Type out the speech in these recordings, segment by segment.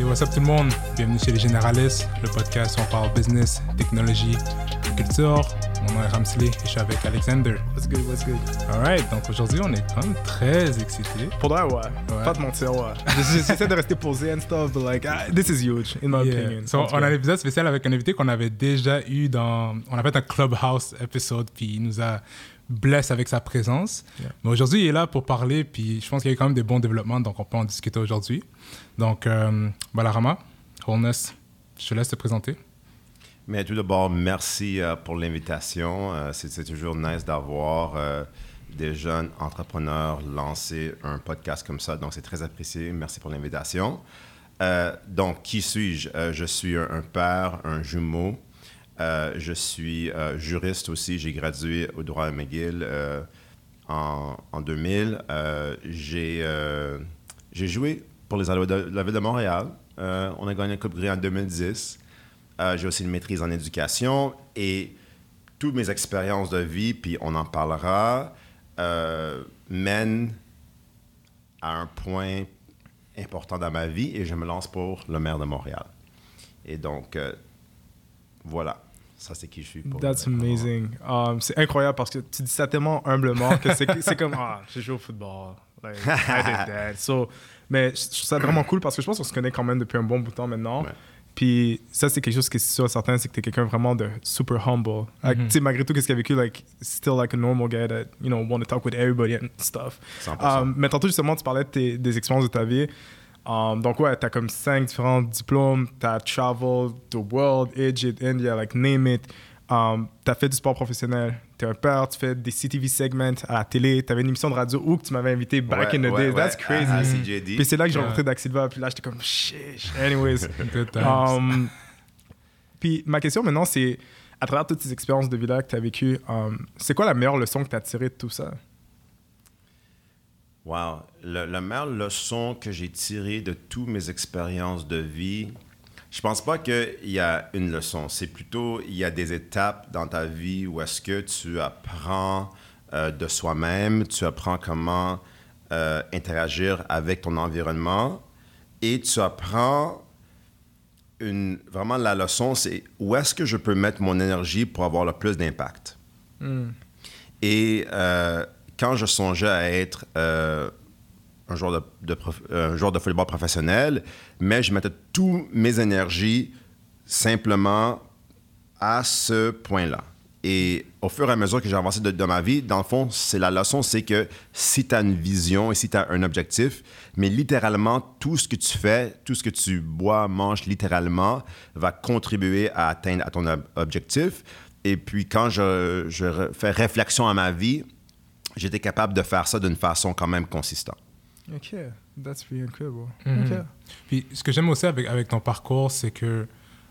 Et what's up tout le monde? Bienvenue chez Les Généralistes, le podcast où on parle business, technologie, culture. Mon nom est Ramsley et je suis avec Alexander. What's good, what's good? Alright, donc aujourd'hui on est quand même très excités. Pour vrai, ouais. Pas de mentir, ouais. J'essaie de rester posé and stuff, but like, ah, this is huge, in my Yeah. opinion. So, on a un épisode spécial avec un invité qu'on avait déjà eu dans. On a fait un Clubhouse épisode, puis il nous a blessé avec sa présence. Yeah. Mais aujourd'hui, il est là pour parler, puis je pense qu'il y a eu quand même des bons développements, donc on peut en discuter aujourd'hui. Donc, euh, Balarama, Wholeness, je te laisse te présenter. Mais tout d'abord, merci euh, pour l'invitation. Euh, c'est, toujours nice d'avoir des jeunes entrepreneurs lancer un podcast comme ça. Donc, c'est très apprécié. Merci pour l'invitation. Donc, qui suis-je? Je suis un, un père, un jumeau. Euh, je suis euh, juriste aussi. J'ai gradué au droit à McGill euh, en, en 2000. Euh, j'ai, joué pour les Alouettes de la ville de Montréal. On a gagné la Coupe Grey en 2010. Euh, j'ai aussi une maîtrise en éducation et toutes mes expériences de vie, puis on en parlera, mènent à un point important dans ma vie et je me lance pour le maire de Montréal. Et donc, voilà. Ça, c'est qui je suis. Pour That's amazing. Um, c'est incroyable parce que tu dis ça tellement humblement que c'est comme, ah, j'ai joué au football. Like, I did that. So, mais je trouve ça vraiment cool parce que je pense qu'on se connaît quand même depuis un bon bout de temps maintenant. Ouais. Puis ça, c'est quelque chose qui est sûr et certain, c'est que tu es quelqu'un vraiment de super humble. Like, Tu sais, malgré tout, qu'est-ce qu'il a vécu, like, still like a normal guy that, you know, want to talk with everybody and stuff. 100%. Um, mais tantôt, justement, tu parlais de tes- des expériences de ta vie. Um, donc, ouais, tu as comme cinq différents diplômes. Tu as traveled the world, Egypt, India, like, name it. Um, tu as fait du sport professionnel. Tu es un père, tu fais des CTV segments à la télé. Tu avais une émission de radio où que tu m'avais invité back Ouais, in the ouais, days. That's ouais, crazy. à CJD. Puis c'est là que j'ai rencontré Dax Silva. Puis là, j'étais comme, shit. Anyways. Good times. Um, puis ma question maintenant, c'est à travers toutes ces expériences de vie-là que tu as vécues, um, c'est quoi la meilleure leçon que tu as tirée de tout ça? Wow. Le, la meilleure leçon que j'ai tirée de toutes mes expériences de vie, je pense pas qu'il y a une leçon. C'est plutôt, il y a des étapes dans ta vie où est-ce que tu apprends euh, de soi-même, tu apprends comment euh, interagir avec ton environnement et tu apprends une, vraiment la leçon, c'est où est-ce que je peux mettre mon énergie pour avoir le plus d'impact. Et euh, quand je songeais à être euh, un, joueur de, football professionnel, mais je mettais toutes mes énergies simplement à ce point-là. Et au fur et à mesure que j'ai avancé de, de ma vie, dans le fond, c'est la leçon, c'est que si tu as une vision et si tu as un objectif, mais littéralement, tout ce que tu fais, tout ce que tu bois, manges littéralement, va contribuer à atteindre ton ob- objectif. Et puis, quand je, fais réflexion à ma vie, j'étais capable de faire ça d'une façon quand même consistante. OK, that's pretty incredible. Mhm. OK. Puis ce que j'aime aussi avec, avec ton parcours, c'est que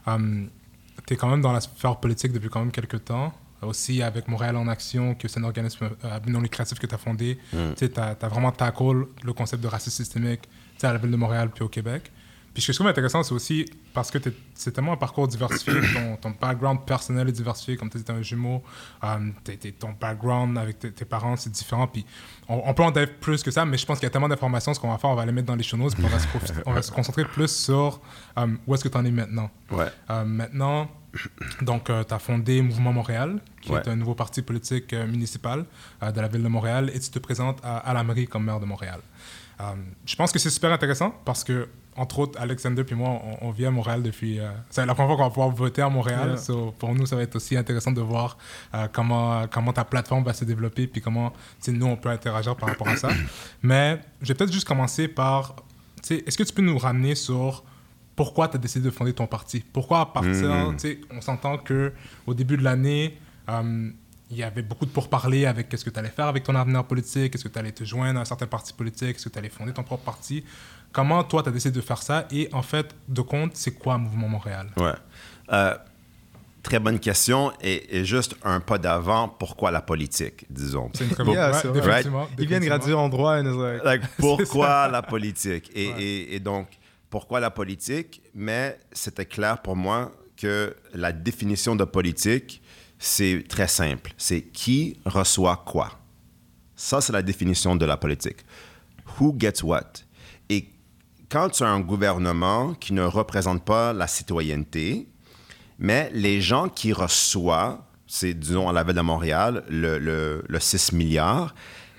tu es quand même dans la sphère politique depuis quand même quelques temps. Aussi avec Montréal en Action, que c'est un organisme euh, non lucratif que tu as fondé. Tu as, vraiment tackle le concept de racisme systémique tu sais, à la ville de Montréal puis au Québec. Puis ce que je trouve intéressant, c'est aussi parce que c'est tellement un parcours diversifié, ton, ton background personnel est diversifié, comme tu es un jumeau, euh, ton background avec tes, parents, c'est différent. Puis on, on peut en dire plus que ça, mais je pense qu'il y a tellement d'informations, ce qu'on va faire, on va les mettre dans les show notes, puis on va se, profi- on va se concentrer plus sur euh, où est-ce que tu en es maintenant. Ouais. Euh, maintenant, donc, tu as fondé Mouvement Montréal, qui Ouais. est un nouveau parti politique euh, municipal euh, de la ville de Montréal, et tu te présentes à, à la mairie comme maire de Montréal. Euh, je pense que c'est super intéressant parce que, entre autres, Alexander puis moi, on, on vit à Montréal depuis. euh, c'est la première fois qu'on va pouvoir voter à Montréal. Yeah. So, pour nous, ça va être aussi intéressant de voir euh, comment, comment ta plateforme va se développer puis comment nous, on peut interagir par rapport à ça. Mais je vais peut-être juste commencer par. Est-ce que tu peux nous ramener sur pourquoi tu as décidé de fonder ton parti? Pourquoi à partir. Sais, On s'entend qu'au début de l'année, euh, il y avait beaucoup de pourparlers avec qu'est-ce que tu allais faire avec ton avenir politique, est-ce que tu allais te joindre à un certain parti politique, est-ce que tu allais fonder ton propre parti? Comment toi, tu as décidé de faire ça Et en fait, de compte, c'est quoi Mouvement Montréal? Ouais. Euh, très bonne question. Et, et juste un pas d'avant, pourquoi la politique, disons? C'est une très bonne Yeah, vrai. définitivement, Ils viennent graduer en droit like, Like, pourquoi la politique? Et, Ouais. et- et donc, pourquoi la politique? Mais c'était clair pour moi que la définition de politique, c'est très simple. C'est qui reçoit quoi. Ça, c'est la définition de la politique. Who gets what? Quand tu as un gouvernement qui ne représente pas la citoyenneté, mais les gens qui reçoivent, c'est, disons, à la ville de Montréal, le 6 milliards,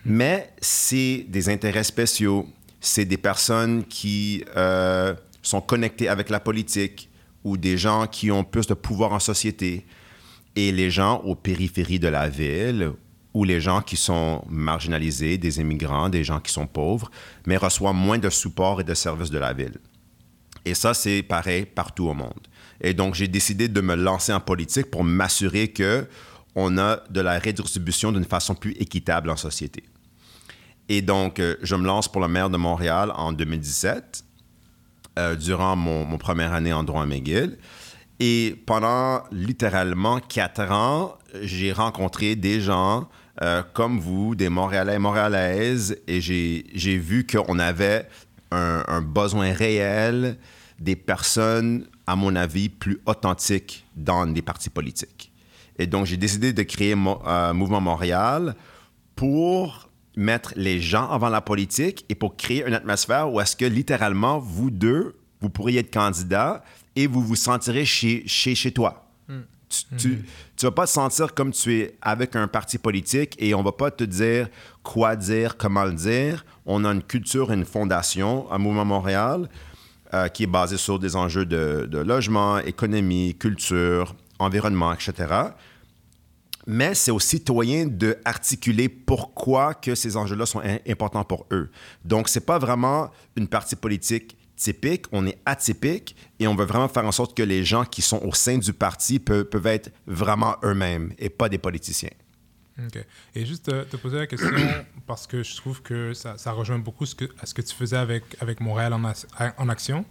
mais c'est des intérêts spéciaux, c'est des personnes qui euh, sont connectées avec la politique ou des gens qui ont plus de pouvoir en société. Et les gens aux périphéries de la ville ou les gens qui sont marginalisés, des immigrants, des gens qui sont pauvres, mais reçoivent moins de support et de services de la ville. Et ça, c'est pareil partout au monde. Et donc, j'ai décidé de me lancer en politique pour m'assurer que on a de la redistribution d'une façon plus équitable en société. Et donc, euh, je me lance pour le maire de Montréal en 2017, euh, durant mon, mon, première année en droit à McGill. Et pendant littéralement quatre ans, j'ai rencontré des gens euh, comme vous, des Montréalais et Montréalaises, et j'ai vu qu'on avait un, besoin réel des personnes, à mon avis, plus authentiques dans les partis politiques. Et donc, j'ai décidé de créer Mo euh, Mouvement Montréal pour mettre les gens avant la politique et pour créer une atmosphère où est-ce que littéralement, vous deux, vous pourriez être candidats et vous vous sentirez chez, chez, chez toi. Mm. Tu, mm -hmm. vas pas te sentir comme tu es avec un parti politique et on va pas te dire quoi dire, comment le dire. On a une culture une fondation à Mouvement Montréal euh, qui est basée sur des enjeux de, de logement, économie, culture, environnement, etc. Mais c'est aux citoyens d'articuler pourquoi que ces enjeux-là sont importants pour eux. Donc, c'est pas vraiment une partie politique typique, on est atypique et on veut vraiment faire en sorte que les gens qui sont au sein du parti peuvent, peuvent être vraiment eux-mêmes et pas des politiciens. OK. Et juste te, te poser la question, parce que je trouve que ça, ça rejoint beaucoup ce que, à ce que tu faisais avec, avec Montréal en, en action.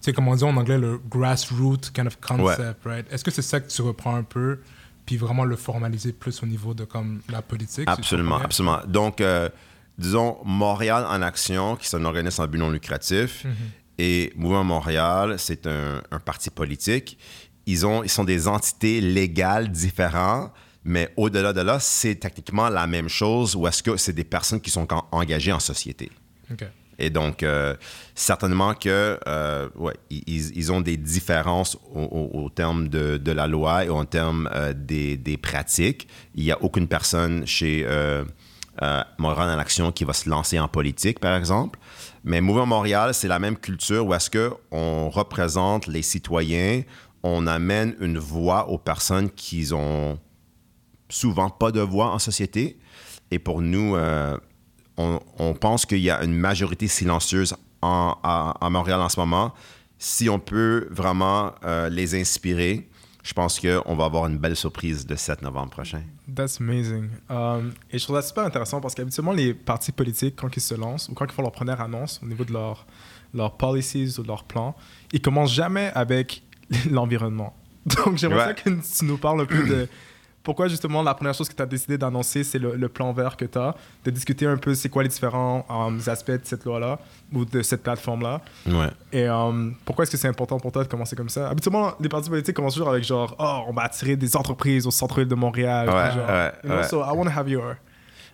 Tu sais, comme on dit en anglais, le grassroots kind of concept, ouais. right? Est-ce que c'est ça que tu reprends un peu, puis vraiment le formaliser plus au niveau de comme la politique? Absolument, absolument. Donc, euh, disons, Montréal en action, qui est un organisme en but non lucratif, mm -hmm. Et Mouvement Montréal, c'est un, un, parti politique. Ils, ont, ils sont des entités légales différentes, mais au-delà de là, c'est techniquement la même chose, ou est-ce que c'est des personnes qui sont engagées en société? Okay. Et donc, euh, certainement que, euh, ouais, ils, ils, ont des différences au, au, au terme de, de, la loi et au terme euh, des, des, pratiques. Il n'y a aucune personne chez euh, Montréal en Action qui va se lancer en politique, par exemple. Mais Mouvement Montréal, c'est la même culture où est-ce qu'on représente les citoyens, on amène une voix aux personnes qui ont souvent pas de voix en société. Et pour nous, euh, on, pense qu'il y a une majorité silencieuse en, à, à, Montréal en ce moment. Si on peut vraiment euh, les inspirer, je pense qu'on va avoir une belle surprise le 7 novembre prochain. That's amazing. Um, et je trouve ça super intéressant parce qu'habituellement, les partis politiques, quand ils se lancent ou quand ils font leur première annonce au niveau de leurs leur policies ou de leurs plans, ils commencent jamais avec l'environnement. Donc, j'aimerais ouais. que tu nous parles un peu de pourquoi justement la première chose que tu as décidé d'annoncer, c'est le, le, plan vert que tu as, de discuter un peu c'est quoi les différents um, aspects de cette loi-là ou de cette plateforme-là. Ouais. Et um, pourquoi est-ce que c'est important pour toi de commencer comme ça? Habituellement, les partis politiques commencent toujours avec genre, oh, on va attirer des entreprises au centre-ville de Montréal. Ouais, genre, ouais, you know. So I want to have your.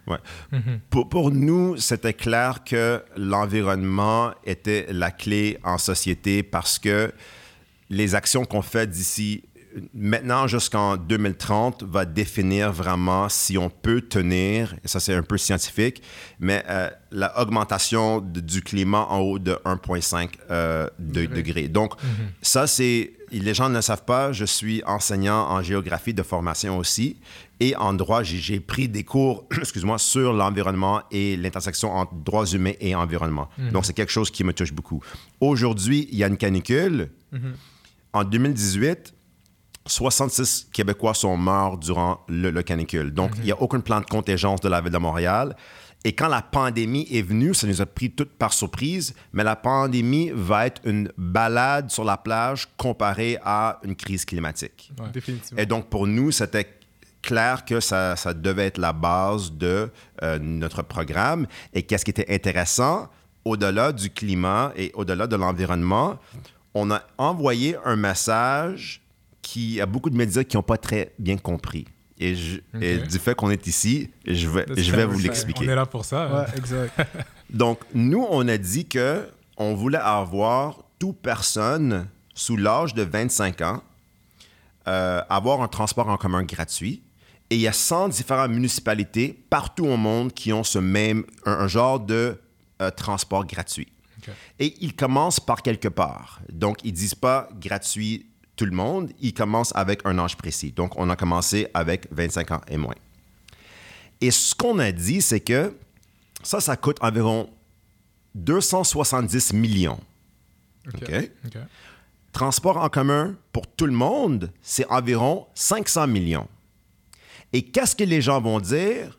Ouais. Mm -hmm. pour, pour, nous, c'était clair que l'environnement était la clé en société parce que les actions qu'on fait d'ici maintenant jusqu'en 2030 va définir vraiment si on peut tenir, et ça c'est un peu scientifique, mais euh, l'augmentation du climat en haut de 1,5 euh, de, degrés. Donc mm -hmm. ça c'est, les gens ne le savent pas, je suis enseignant en géographie de formation aussi, et en droit j'ai pris des cours, excuse-moi, sur l'environnement et l'intersection entre droits humains et environnement. Mm -hmm. Donc c'est quelque chose qui me touche beaucoup. Aujourd'hui, il y a une canicule. Mm -hmm. En 2018, 66 Québécois sont morts durant le, le canicule. Donc, il mm -hmm. n'y a aucun plan de contingence de la ville de Montréal. Et quand la pandémie est venue, ça nous a pris toutes par surprise, mais la pandémie va être une balade sur la plage comparée à une crise climatique. Ouais, définitivement. Et donc, pour nous, c'était clair que ça, ça, devait être la base de euh, notre programme. Et qu'est-ce qui était intéressant, au-delà du climat et au-delà de l'environnement, on a envoyé un message qui a beaucoup de médias qui n'ont pas très bien compris. Et, je, okay. et du fait qu'on est ici, je vais, je vais vous l'expliquer. On est là pour ça. Ouais, exact. Donc, nous, on a dit que on voulait avoir toute personne sous l'âge de 25 ans euh, avoir un transport en commun gratuit. Et il y a 100 différentes municipalités partout au monde qui ont ce même, un, un genre de euh, transport gratuit. Et ils commencent par quelque part. Donc, ils disent pas gratuit tout le monde, ils commencent avec un âge précis. Donc, on a commencé avec 25 ans et moins. Et ce qu'on a dit, c'est que ça, ça coûte environ 270 millions. OK. OK? OK. Transport en commun pour tout le monde, c'est environ 500 millions. Et qu'est-ce que les gens vont dire?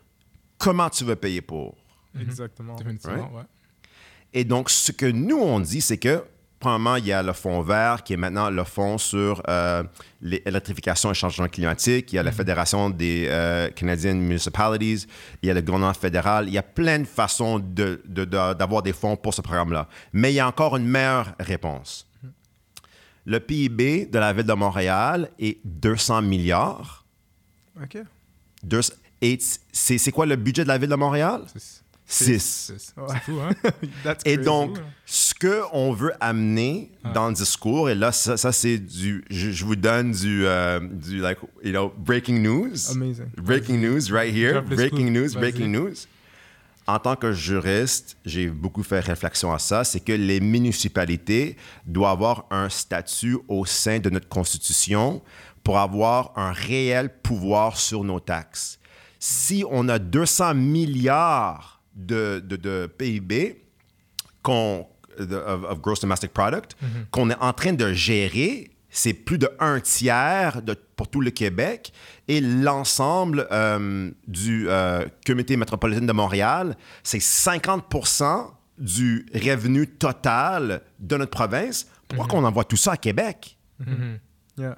Comment tu veux payer pour? Exactement. Définitivement, ouais. Et donc, ce que nous, on dit, c'est que, premièrement, il y a le fonds vert qui est maintenant le fonds sur euh, l'électrification et le changement climatique. Il y a la Fédération des euh, Canadian Municipalities. Il y a le gouvernement fédéral. Il y a plein de façons de- de- de- d'avoir des fonds pour ce programme-là. Mais il y a encore une meilleure réponse. Le PIB de la ville de Montréal est 200 milliards. OK. Deux- et c'est quoi le budget de la ville de Montréal? C'est 6. c'est- Ouais. c'est fou, hein? Et donc, ce qu'on veut amener dans le discours, et là, ça, ça, c'est du. Je, je vous donne du, euh, du, like, you know, breaking news. Amazing. Breaking news right here. Breaking news, breaking news. En tant que juriste, j'ai beaucoup fait réflexion à ça, c'est que les municipalités doivent avoir un statut au sein de notre Constitution pour avoir un réel pouvoir sur nos taxes. Si on a 200 milliards de, de, de PIB, qu'on, de- of, of gross domestic product, qu'on est en train de gérer, c'est plus de un tiers de- pour tout le Québec et l'ensemble euh, du euh, comité métropolitain de Montréal, c'est 50% du revenu total de notre province. Pourquoi qu'on envoie tout ça à Québec? Yeah.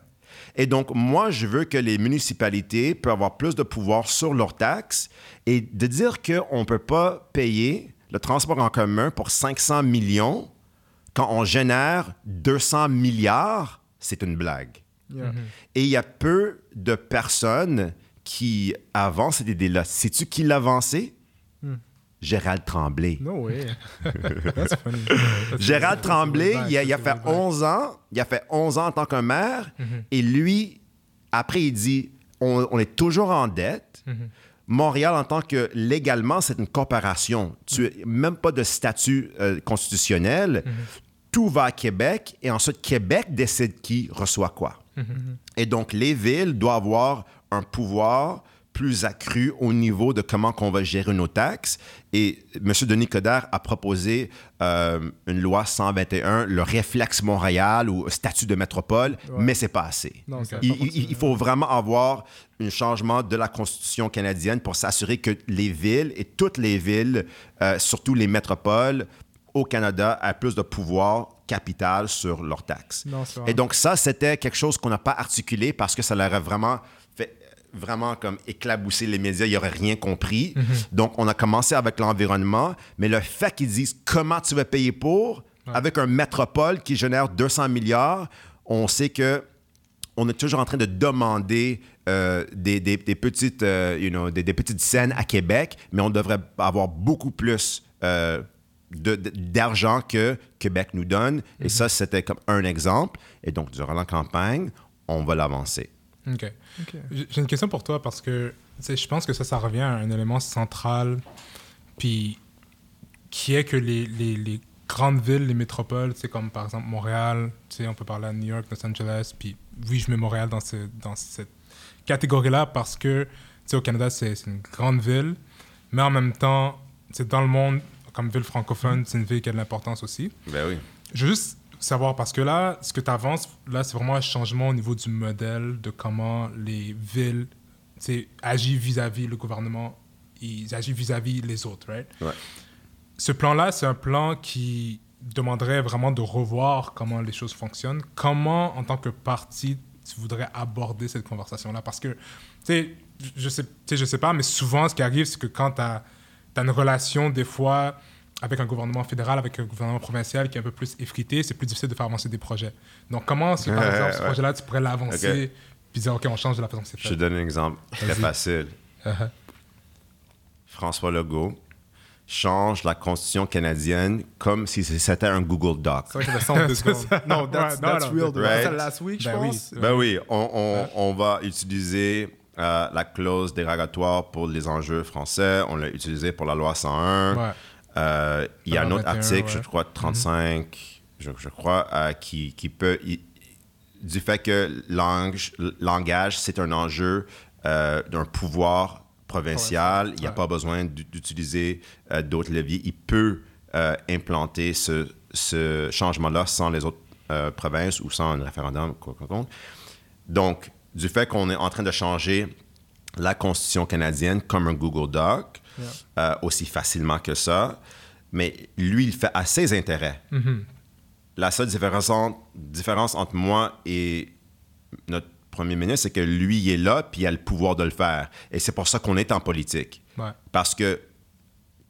Et donc, moi, je veux que les municipalités puissent avoir plus de pouvoir sur leurs taxes et de dire qu'on ne peut pas payer le transport en commun pour 500 millions quand on génère 200 milliards, c'est une blague. Yeah. Et il y a peu de personnes qui avancent cette idée-là. Sais-tu qui l'a avancé? Gérald Tremblay. No way. That's funny. Gérald Tremblay, il a, il fait vague. 11 ans. Il a fait 11 ans en tant que maire. Et lui, après, il dit on, on est toujours en dette. Montréal, en tant que légalement, c'est une corporation. Tu n'as même pas de statut euh, constitutionnel. Tout va à Québec et ensuite Québec décide qui reçoit quoi. Et donc, les villes doivent avoir un pouvoir plus accru au niveau de comment qu'on va gérer nos taxes. Et M. Denis Coderre a proposé euh, une loi 121, le réflexe Montréal ou statut de métropole, mais c'est pas assez. Non, il, faut vraiment avoir un changement de la Constitution canadienne pour s'assurer que les villes et toutes les villes, euh, surtout les métropoles au Canada, aient plus de pouvoir capital sur leurs taxes. Non, Et donc ça, c'était quelque chose qu'on n'a pas articulé parce que ça leur a vraiment fait vraiment comme éclabousser les médias, ils n'auraient rien compris. Donc, on a commencé avec l'environnement, mais le fait qu'ils disent comment tu vas payer pour, avec un métropole qui génère 200 milliards, on sait que on est toujours en train de demander euh, des, des- des petites, euh, you know, des, des petites scènes à Québec, mais on devrait avoir beaucoup plus euh, d'argent que Québec nous donne. Et ça, c'était comme un exemple. Et donc, durant la campagne, on va l'avancer. OK. J'ai une question pour toi parce que je pense que ça, ça revient à un élément central, puis qui est que les, les, les grandes villes, les métropoles, sais, comme par exemple Montréal, on peut parler à New York, Los Angeles, puis oui, je mets Montréal dans, ce, dans cette catégorie-là parce que, au Canada, c'est c'est une grande ville, mais en même temps, dans le monde, comme ville francophone, c'est une ville qui a de l'importance aussi. Ben oui. Je veux juste savoir, parce que là, ce que tu avances, là, c'est vraiment un changement au niveau du modèle de comment les villes agissent vis-à-vis le gouvernement, ils agissent vis-à-vis les autres, right? Ouais. Ce plan-là, c'est un plan qui demanderait vraiment de revoir comment les choses fonctionnent. Comment, en tant que parti, tu voudrais aborder cette conversation-là? Parce que, tu sais, je sais, sais, je sais pas, mais souvent, ce qui arrive, c'est que quand tu as, une relation, des fois, avec un gouvernement fédéral, avec un gouvernement provincial qui est un peu plus effrité, c'est plus difficile de faire avancer des projets. Donc, comment est-ce que, par exemple, ce projet-là, tu pourrais l'avancer Ok. puis dire, OK, on change de la façon que c'est Je te fait? donne un exemple très facile. Uh-huh. François Legault, change la Constitution canadienne comme si c'était un Google Doc. C'est vrai que ça semble deux secondes. Non, that's, that's non. real. Right? Ça, last week, je Ben oui. pense. Ben oui, on, on- on va utiliser euh, la clause dérogatoire pour les enjeux français. On l'a utilisé pour la loi 101. Ouais. Euh, il y a un autre 21, article, ouais. je crois 35, je, je crois, euh, qui, qui peut... il- du fait que langage, c'est un enjeu euh, d'un pouvoir provincial, il n'y a Ouais. pas besoin d'u- d'utiliser d'autres leviers. Il peut implanter ce, ce changement-là sans les autres provinces ou sans un référendum. quoi qu'on compte. Donc, du fait qu'on est en train de changer la Constitution canadienne comme un Google Doc, euh, aussi facilement que ça, mais lui, il fait à ses intérêts. La seule différence, en- différence entre moi et notre premier ministre, c'est que lui, il est là, puis il a le pouvoir de le faire. Et c'est pour ça qu'on est en politique. Ouais. Parce que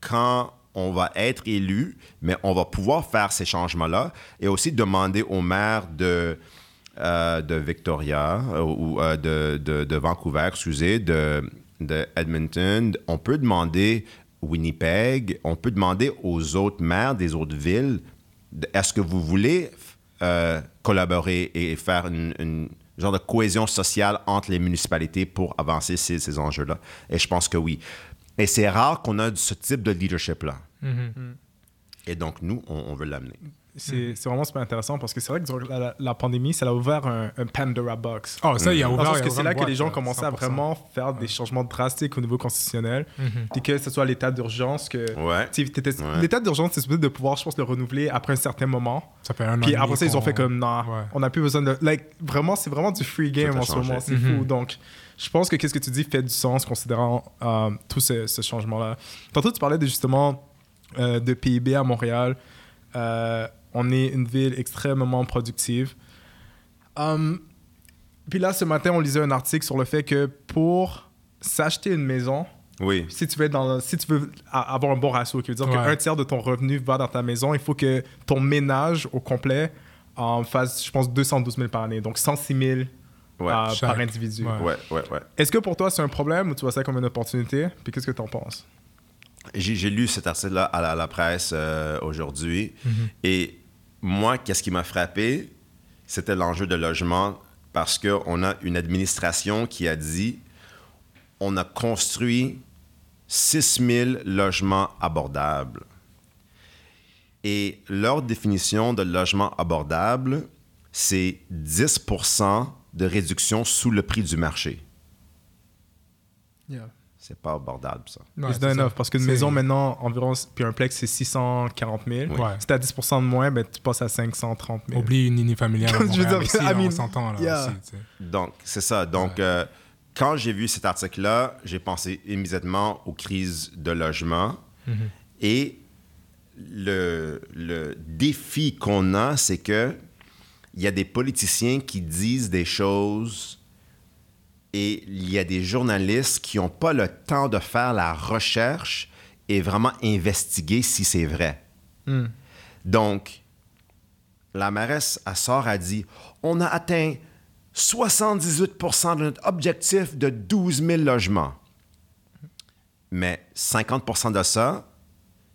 quand on va être élu, mais on va pouvoir faire ces changements-là et aussi demander au maire de, euh, de Victoria euh, ou euh, de, de- de Vancouver, excusez, de, de Edmonton, on peut demander Winnipeg, on peut demander aux autres maires des autres villes, est-ce que vous voulez euh, collaborer et faire une, une genre de cohésion sociale entre les municipalités pour avancer ces, ces enjeux-là? Et je pense que oui. Et c'est rare qu'on a ce type de leadership-là. Et donc, nous, on, on veut l'amener. C'est c'est vraiment super intéressant parce que c'est vrai que la, la- la pandémie, ça a ouvert un, un Pandora Box. Oh, ça, il y a ouvert. a que c'est là que les gens là, commençaient à 100%. vraiment faire des changements drastiques au niveau constitutionnel. Puis que ce soit l'état d'urgence, que. Ouais. Ouais. L'état d'urgence, c'est supposé de pouvoir, je pense, le renouveler après un certain moment. Ça fait un an. Puis et après ça, ils ont fait comme, non, Ouais. on n'a plus besoin de. Like, vraiment, c'est vraiment du free game en ce moment. C'est Mhm. fou. Donc, je pense que qu'est-ce que tu dis fait du sens considérant euh, tout ce, ce changement-là. Tantôt, tu parlais de, justement euh, de PIB à Montréal. Euh, on est une ville extrêmement productive. Um, puis là, ce matin, on lisait un article sur le fait que pour s'acheter une maison, Oui. si tu veux, être dans le- si tu veux a- avoir un bon ratio, qui veut dire Ouais. qu'un tiers de ton revenu va dans ta maison, il faut que ton ménage au complet en fasse, je pense, 212 000 par année. Donc 106 000 Ouais. euh, par individu. Ouais. Ouais, ouais, ouais. Est-ce que pour toi, c'est un problème ou tu vois ça comme une opportunité? Puis qu'est-ce que tu en penses? J'ai lu cet article-là à la, à la presse euh, aujourd'hui. Et moi, qu'est-ce qui m'a frappé? C'était l'enjeu de logement parce qu'on a une administration qui a dit on a construit 6 000 logements abordables. Et leur définition de logement abordable, c'est 10 de réduction sous le prix du marché. C'est pas abordable, ça. Ouais, it's c'est not ça. enough. Parce qu'une maison, maintenant, environ, puis un plex, c'est 640 000. Ouais. Si t'as 10 de moins, ben, tu passes à 530 000. Oublie une nini familiale. à Je veux Montréal dire, aussi, I là, on s'entend là yeah. aussi. tu sais. Donc, c'est ça. Donc, euh, quand j'ai vu cet article-là, j'ai pensé immédiatement aux crises de logement. Et le, le défi qu'on a, c'est que il y a des politiciens qui disent des choses et il y a des journalistes qui n'ont pas le temps de faire la recherche et vraiment investiguer si c'est vrai. Hmm. Donc, la mairesse, à sort, a dit on a atteint 78% de notre objectif de 12 000 logements. Mais 50 de ça,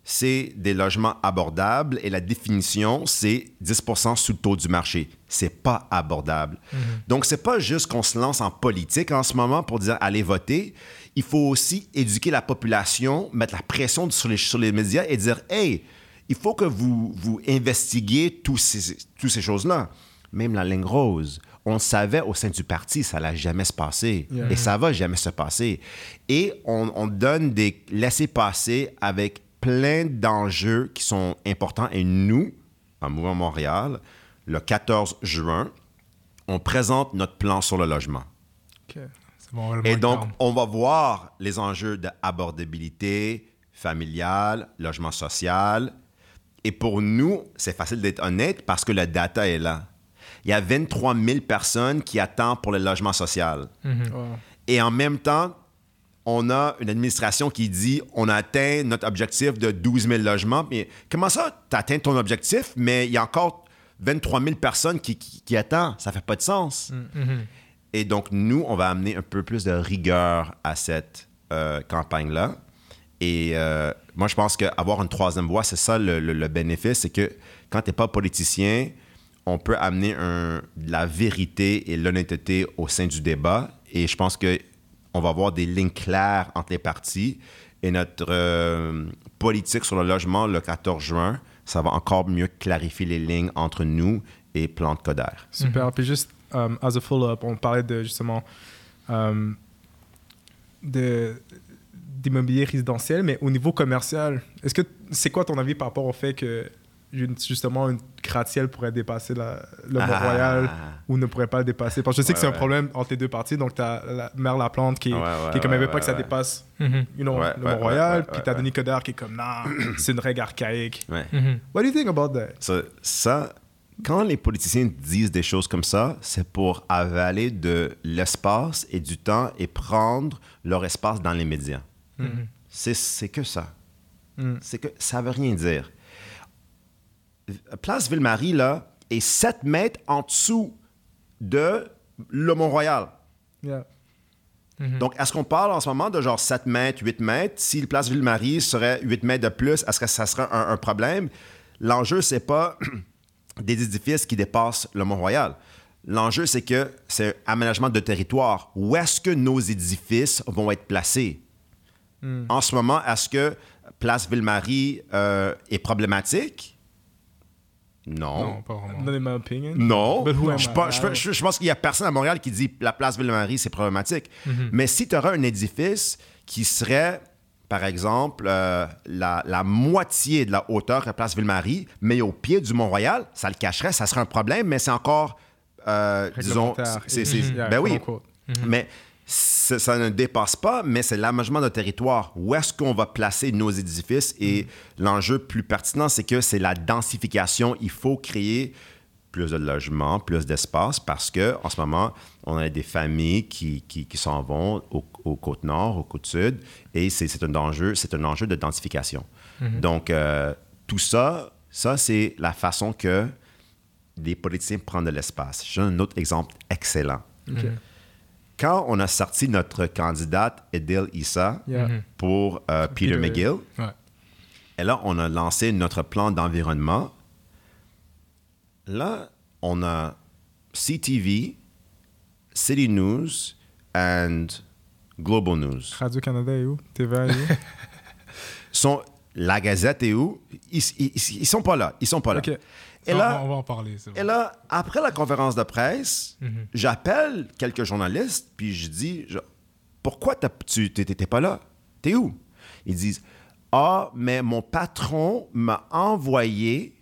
c'est des logements abordables et la définition, c'est 10% sous le taux du marché. C'est pas abordable. Donc, c'est pas juste qu'on se lance en politique en ce moment pour dire allez voter. Il faut aussi éduquer la population, mettre la pression sur les, sur les médias et dire hey, il faut que vous, vous investiguiez tous ces, toutes ces choses-là. Même la ligne rose, on le savait au sein du parti, ça n'allait jamais se passer. Yeah. Et ça va jamais se passer. Et on, on donne des laissés-passer avec plein d'enjeux qui sont importants. Et nous, en Mouvement Montréal, le 14 juin, on présente notre plan sur le logement. Ok. C'est bon, on va le Et donc, on va voir les enjeux d'abordabilité familiale, logement social. Et pour nous, c'est facile d'être honnête parce que le data est là. Il y a 23 000 personnes qui attendent pour le logement social. Ouais. Et en même temps, on a une administration qui dit on a atteint notre objectif de 12 000 logements. Mais comment ça, tu atteint ton objectif, mais il y a encore 23 000 personnes qui, qui, qui attendent? Ça fait pas de sens. Et donc, nous, on va amener un peu plus de rigueur à cette euh, campagne-là. et euh, moi, je pense qu'avoir une troisième voix, c'est ça le, le- le bénéfice, c'est que quand tu n'es pas politicien, on peut amener un, la vérité et l'honnêteté au sein du débat. Et je pense qu'on va avoir des lignes claires entre les partis. Et notre euh, politique sur le logement le 14 juin, ça va encore mieux clarifier les lignes entre nous et Plante Coder. Super. Puis juste, um, as a follow-up, on parlait justement de d'immobilier résidentiel, mais au niveau commercial, est-ce que c'est quoi ton avis par rapport au fait que une- justement une gratte-ciel pourrait dépasser la, le Mont-Royal Ah. ou ne pourrait pas le dépasser? Parce que je sais que Ouais, c'est un ouais. problème entre les deux parties. Donc, tu as la maire Laplante qui, Ouais, ouais, qui est comme, elle veut ouais, pas que ça dépasse you know, Ouais, le ouais, Mont-Royal. ouais, puis ouais, tu as ouais. Denis Coderre qui est comme, non, c'est une règle archaïque. Ouais. Mhm. What do you think about that? Ça, ça, quand les politiciens disent des choses comme ça, c'est pour avaler de l'espace et du temps et prendre leur espace dans les médias. C'est, c'est que ça. Mm. C'est que ça veut rien dire. Place Ville-Marie, là, est 7 mètres en dessous de le Mont-Royal. Yeah. Donc, est-ce qu'on parle en ce moment de genre 7 mètres, 8 mètres? Si le place Ville-Marie serait 8 mètres de plus, est-ce que ça serait un, un problème? L'enjeu, c'est pas des édifices qui dépassent le Mont-Royal. L'enjeu, c'est que c'est un aménagement de territoire. Où est-ce que nos édifices vont être placés? En ce moment, est-ce que Place Ville-Marie euh, est problématique? Non. Non, pas vraiment. Not in my opinion. Non. But who am je, I? pense- je- je- je pense qu'il n'y a personne à Montréal qui dit la place Ville-Marie, c'est problématique. Mais si tu auras un édifice qui serait, par exemple, euh, la, la moitié de la hauteur que la place Ville-Marie, mais au pied du Mont-Royal, ça le cacherait, ça serait un problème, mais c'est encore, euh, disons, c'est, c'est- Mhm. Yeah, ben oui. quote Mais ça, ne dépasse pas, mais c'est l'aménagement de territoire. Où est-ce qu'on va placer nos édifices? Et l'enjeu plus pertinent, c'est que c'est la densification. Il faut créer plus de logements, plus d'espace, parce que en ce moment, on a des familles qui, qui, qui s'en vont au, aux côtes nord, aux côtes sud, et c'est, c'est un enjeu, c'est un enjeu de densification. Donc, euh, tout ça, ça, c'est la façon que les politiciens prennent de l'espace. J'ai un autre exemple excellent OK. Quand on a sorti notre candidate Edil Issa Yeah. pour euh, Peter Peter. McGill, Ouais. et là, on a lancé notre plan d'environnement. Là, on a CTV, City News and Global News. Radio-Canada est où? TVA est où? Sont, la Gazette est où? Ils, ils, ils sont pas là. Ils sont pas là. OK. Et Ça, là, on, va, on va en parler. c'est Et vrai. là, après la conférence de presse, j'appelle quelques journalistes, puis je dis je- Pourquoi tu n'étais pas là? T'es où? Ils disent Ah, mais mon patron m'a envoyé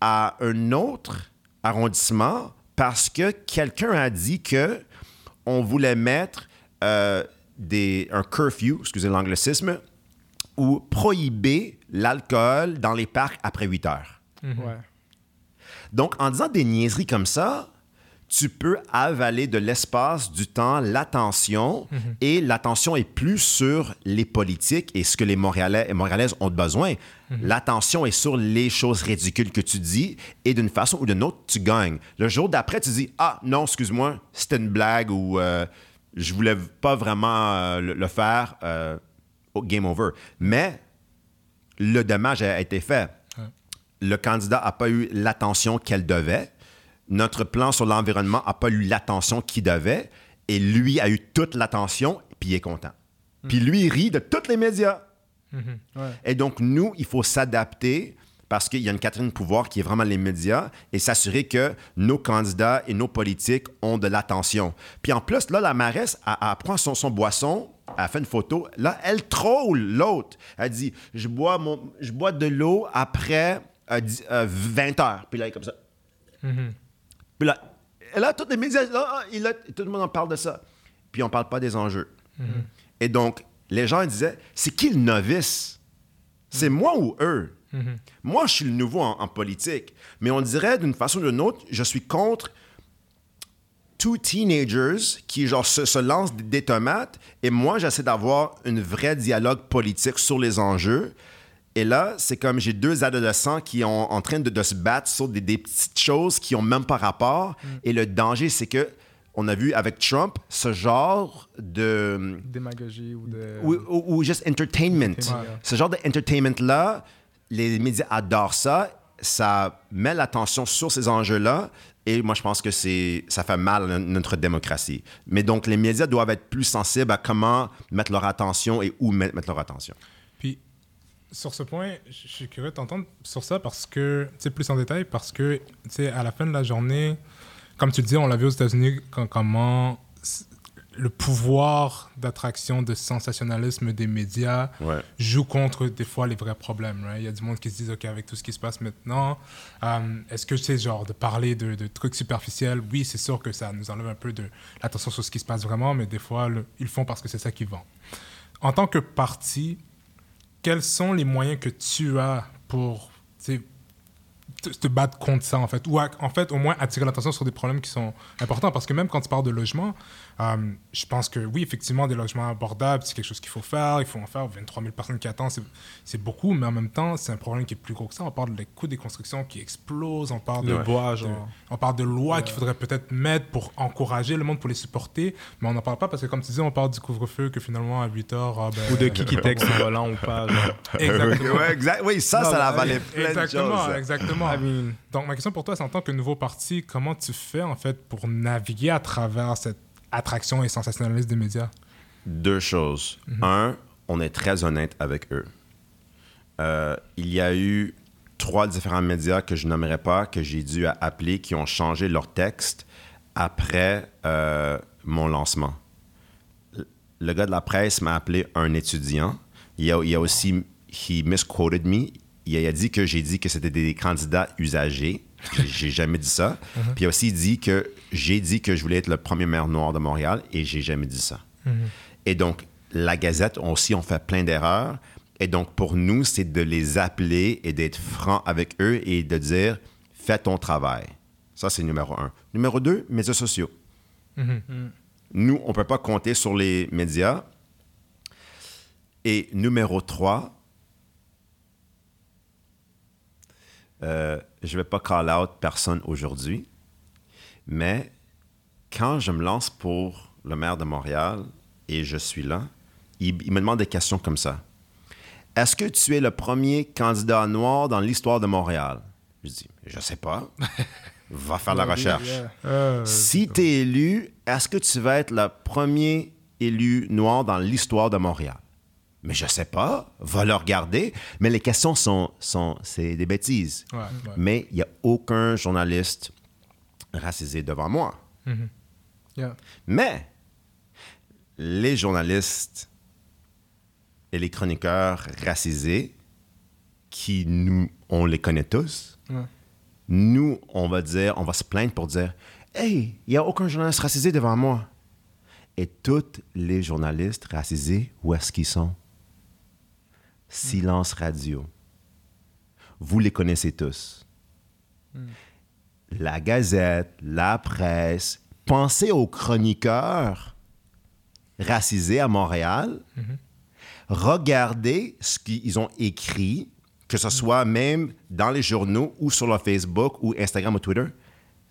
à un autre arrondissement parce que quelqu'un a dit que on voulait mettre euh, des, un curfew, excusez l'anglicisme, ou prohiber l'alcool dans les parcs après 8 heures. Ouais. Donc, en disant des niaiseries comme ça, tu peux avaler de l'espace, du temps, l'attention, et l'attention est plus sur les politiques et ce que les Montréalais et Montréalaises ont besoin. L'attention est sur les choses ridicules que tu dis, et d'une façon ou d'une autre, tu gagnes. Le jour d'après, tu dis Ah, non, excuse-moi, c'était une blague ou euh, je voulais pas vraiment euh, le, le faire, euh, oh, game over. Mais le dommage a été fait le candidat n'a pas eu l'attention qu'elle devait. Notre plan sur l'environnement n'a pas eu l'attention qu'il devait. Et lui a eu toute l'attention, puis il est content. Puis lui, il rit de tous les médias. Ouais. Et donc, nous, il faut s'adapter parce qu'il y a une quatrième pouvoir qui est vraiment les médias et s'assurer que nos candidats et nos politiques ont de l'attention. Puis en plus, là, la mairesse, elle, elle prend son, son boisson, elle fait une photo. Là, elle troll l'autre. Elle dit Je bois, mon, je bois de l'eau après euh, 20 heures. Puis là, elle est comme ça. Puis là, et là, tous les médias, ah, il a- tout le monde en parle de ça. Puis on parle pas des enjeux. Et donc, les gens disaient, c'est qui le novice? C'est moi ou eux? Moi, je suis le nouveau en, politique. Mais on dirait d'une façon ou d'une autre, je suis contre two teenagers qui genre se, se lancent des- des tomates et moi j'essaie d'avoir une vraie dialogue politique sur les enjeux et là c'est comme j'ai deux adolescents qui sont en train de, de se battre sur des, des petites choses qui ont même pas rapport et le danger c'est que on a vu avec Trump ce genre de Démagogie ou de. ou, ou- ou juste entertainment. Ce genre d'entertainment-là, les médias adorent ça. Ça met l'attention sur ces enjeux-là. Et moi, je pense que c'est, ça fait mal à notre démocratie. Mais donc, les médias doivent être plus sensibles à comment mettre leur attention et où mettre leur attention. Sur ce point, je suis curieux de t'entendre sur ça parce que, tu sais, plus en détail, parce que, tu sais, à la fin de la journée, comme tu le dis, on l'a vu aux États-Unis, comment le pouvoir d'attraction, de sensationnalisme des médias Ouais. joue contre des fois les vrais problèmes. right? Il y a du monde qui se dit, OK, avec tout ce qui se passe maintenant, euh, est-ce que c'est genre de parler de, de trucs superficiels? Oui, c'est sûr que ça nous enlève un peu de l'attention sur ce qui se passe vraiment, mais des fois, le- ils le font parce que c'est ça qui vend. En tant que parti, quels sont les moyens que tu as pour te, battre contre ça, en fait? Ou en fait, au moins attirer l'attention sur des problèmes qui sont importants. Parce que même quand tu parles de logement, euh, je pense que oui, effectivement, des logements abordables, c'est quelque chose qu'il faut faire. Il faut en faire. 23 000 personnes qui attendent, c'est- beaucoup. Mais en même temps, c'est un problème qui est plus gros que ça. On parle des coûts des constructions qui explosent. On parle de, bois, de- genre. on parle de lois qu'il faudrait peut-être mettre pour encourager le monde, pour les supporter. Mais on n'en parle pas parce que, comme tu dis, on parle du couvre-feu que finalement, à 8 heures... ah, ben, Ou de qui qui texte au volant ou pas. genre. Exactement. Ouais, exact. Oui, ça, Non, ça la valait plein de Exactement, choses. exactement. I mean, Donc, ma question pour toi, c'est en tant que nouveau parti, comment tu fais en fait pour naviguer à travers cette attraction et sensationnalisme des médias? Deux choses. Un, on est très honnête avec eux. Euh, il y a eu trois différents médias que je nommerai pas, que j'ai dû appeler, qui ont changé leur texte après euh, mon lancement. Le- gars de la presse m'a appelé un étudiant. Il y a, il a aussi, he misquoted me. Il a, dit que j'ai dit que c'était des candidats usagers. J'ai- jamais dit ça. Puis il a aussi dit que j'ai dit que je voulais être le premier maire noir de Montréal et j'ai jamais dit ça. Et donc, la Gazette aussi ont fait plein d'erreurs. Et donc, pour nous, c'est de les appeler et d'être franc avec eux et de dire fais ton travail. Ça, c'est numéro un. Numéro deux, médias sociaux. Nous, on ne peut pas compter sur les médias. Et numéro trois, euh, je ne vais pas call out personne aujourd'hui, mais quand je me lance pour le maire de Montréal et je suis là, il, il me demande des questions comme ça. Est-ce que tu es le premier candidat noir dans l'histoire de Montréal? Je dis, je sais pas. Va faire la recherche. Euh, Si tu es élu, est-ce que tu vas être le premier élu noir dans l'histoire de Montréal? Mais je sais pas. Va le regarder. Mais les questions sont, sont c'est des bêtises. Ouais, ouais. Mais il n'y a aucun journaliste racisé devant moi. Yeah. Mais les journalistes et les chroniqueurs racisés, qui nous, on les connaît tous, Ouais. nous, on va dire, on va se plaindre pour dire Hey, il n'y a aucun journaliste racisé devant moi. Et tous les journalistes racisés, où est-ce qu'ils sont? Silence radio. Vous les connaissez tous. La Gazette, la presse. Pensez aux chroniqueurs racisés à Montréal. Regardez ce qu'ils ont écrit, que ce soit même dans les journaux ou sur leur Facebook ou Instagram ou Twitter.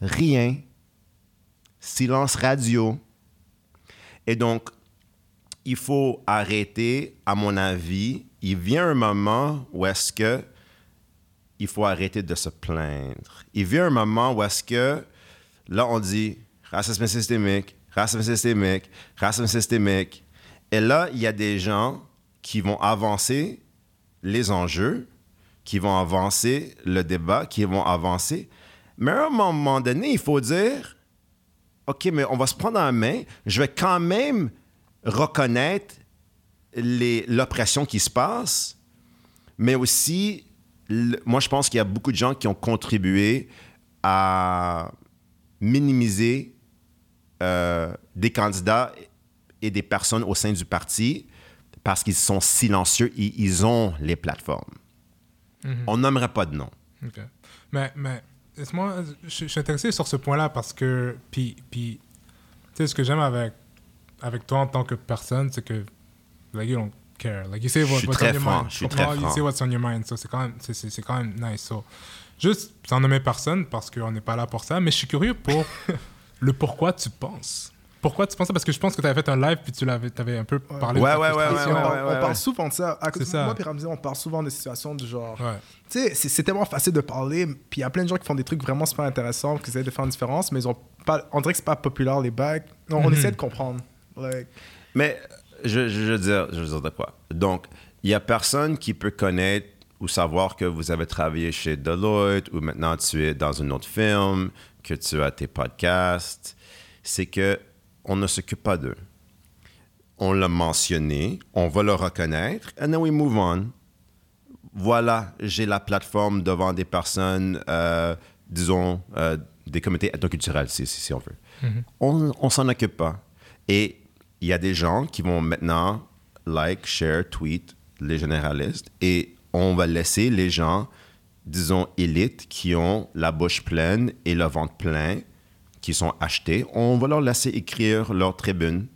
Rien. Silence radio. Et donc, il faut arrêter, à mon avis, il vient un moment où est-ce que il faut arrêter de se plaindre. Il vient un moment où est-ce que, là, on dit racisme systémique, racisme systémique, racisme systémique. Et là, il y a des gens qui vont avancer les enjeux, qui vont avancer le débat, qui vont avancer. Mais à un moment donné, il faut dire, OK, mais on va se prendre en main. Je vais quand même reconnaître l'oppression qui se passe, mais aussi, le- moi, je pense qu'il y a beaucoup de gens qui ont contribué à minimiser euh, des candidats et des personnes au sein du parti parce qu'ils sont silencieux et ils ont les plateformes. On n'aimerait pas de nom. Ok. Mais, mais laisse-moi, je, je suis intéressé sur ce point-là parce que, puis, puis tu sais, ce que j'aime avec, avec toi en tant que personne, c'est que, like, you don't care. Like, you say what, what's on your franc, mind. je suis très You franc. say what's on your mind. So, c'est quand même, c'est, c'est, c'est quand même nice. So, juste, sans nommer personne parce qu'on n'est pas là pour ça, mais je suis curieux pour le pourquoi tu penses. Pourquoi tu penses ça? Parce que je pense que tu avais fait un live puis tu l'avais, avais un peu parlé Ouais, de ouais, ouais, ouais, on, ouais, on ouais, parle souvent de ça. À C'est ça. Moi, puis Ramsey, on parle souvent de situations du genre. Ouais. Tu sais, c'est- tellement facile de parler, puis il y a plein de gens qui font des trucs vraiment super intéressants, qui essaient de faire une différence, mais ils ont pas, on dirait que c'est pas populaire les bacs. On, on Mhm. essaie de comprendre. Like, Mais je, je, veux dire, je veux dire de quoi? Donc, il y a personne qui peut connaître ou savoir que vous avez travaillé chez Deloitte ou maintenant tu es dans une autre film, que tu as tes podcasts. C'est que on ne s'occupe pas d'eux. On l'a mentionné, on va le reconnaître, and then we move on. Voilà, j'ai la plateforme devant des personnes, euh, disons, euh, des comités ethnoculturels, si, si, si on veut. On on s'en occupe pas. Et il y a des gens qui vont maintenant like, share, tweet les généralistes et on va laisser les gens, disons, élites qui ont la bouche pleine et le ventre plein, qui sont achetés, on va leur laisser écrire leur tribune.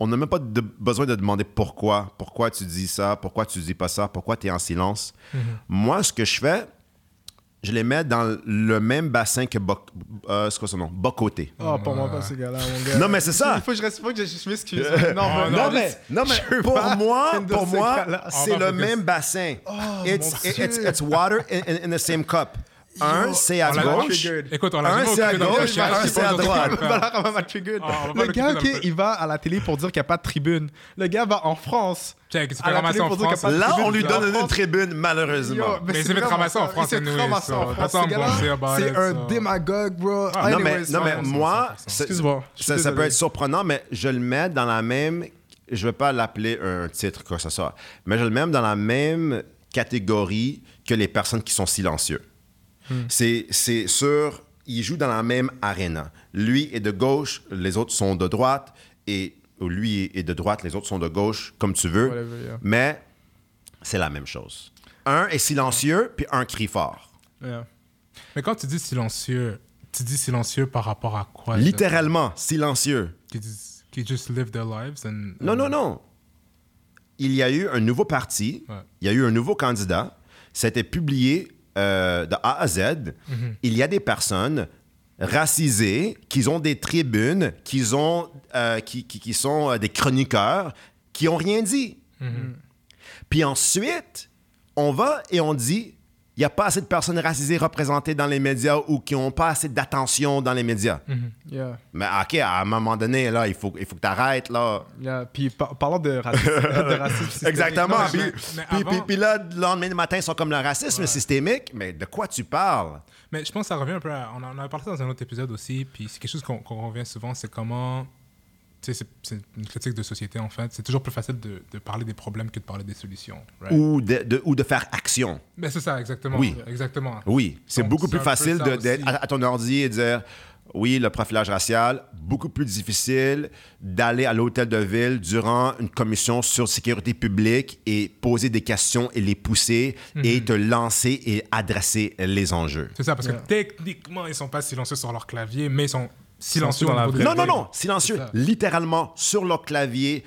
On n'a même pas de- besoin de demander pourquoi. Pourquoi tu dis ça? Pourquoi tu dis pas ça? Pourquoi tu es en silence? Moi, ce que je fais, je les mets dans le même bassin que Boc- euh, c'est quoi son nom? Bocoté. oh, pour moi, pas ces gars-là, mon gars. Non, mais c'est ça. Il faut que je, reste, faut que je, je m'excuse. non, Oh, mais- non, mais, non, mais pour moi, pour moi, c'est On va le même bassin. it's, it- it's, Dieu. it's water in, in, in the same cup. Un, c'est à gauche. Écoute, on l'a Un, c'est à gauche, un, c'est à droite. le. Ah, gars, ok, il va à la télé pour dire qu'il n'y a pas de tribune. Le gars va en France. Check, il fait ramasser en pour dire qu'il y a France. pas de Là, on lui donne une tribune, malheureusement. Mais il s'est fait ramasser en France. Il s'est en say about C'est un démagogue, bro. Ah, non, mais, non, mais 100%, moi, 100%. c'est- Excuse-moi, je suis ça, peut être surprenant, mais je le mets dans la même. Je ne vais pas l'appeler un titre, quoi que ce soit, mais je le mets dans la même catégorie que les personnes qui sont silencieux. C'est c'est sûr, ils jouent dans la même arène. Lui est de gauche, les autres sont de droite, et lui est de droite, les autres sont de gauche, comme tu veux. Whatever, yeah. Mais c'est la même chose. Un est silencieux, puis un crie fort. Yeah. Mais quand tu dis silencieux, tu dis silencieux par rapport à quoi Littéralement, silencieux. Qui, just live their lives and, Non, non, non. Il y a eu un nouveau parti, Ouais. il y a eu un nouveau candidat, été publié euh, de A à Z. Mhm. Il y a des personnes racisées qui ont des tribunes, qui, ont, euh, qui, qui- qui sont euh, des chroniqueurs, qui ont rien dit. Mhm. Puis ensuite, on va et on dit, il n'y a pas assez de personnes racisées représentées dans les médias ou qui n'ont pas assez d'attention dans les médias. Mhm. Yeah. Mais OK, à un moment donné, là, il faut, il faut que tu arrêtes, là. Yeah. Puis par- parlant de racisme, de racisme systémique, Exactement. non, Puis, mais- mais puis- avant- puis- puis là, le lendemain matin, ils sont comme le racisme systémique. Mais de quoi tu parles? Mais je pense que ça revient un peu à... On en a parlé dans un autre épisode aussi, puis c'est quelque chose qu'on qu'on revient souvent, c'est comment... C'est- une critique de société, en fait. C'est toujours plus facile de, de parler des problèmes que de parler des solutions. right? Ou de, de- ou de faire action. Mais c'est ça, exactement. Oui. Exactement. Oui, c'est beaucoup plus facile d'être à, à ton ordi et dire oui, le profilage racial, beaucoup plus difficile d'aller à l'hôtel de ville durant une commission sur sécurité publique et poser des questions et les pousser et Mhm. te lancer et adresser les enjeux. C'est ça, parce Yeah. que techniquement, ils sont pas silencieux sur leur clavier, mais ils sont silencieux dans la vraie Non, non, non, silencieux. Littéralement sur leur clavier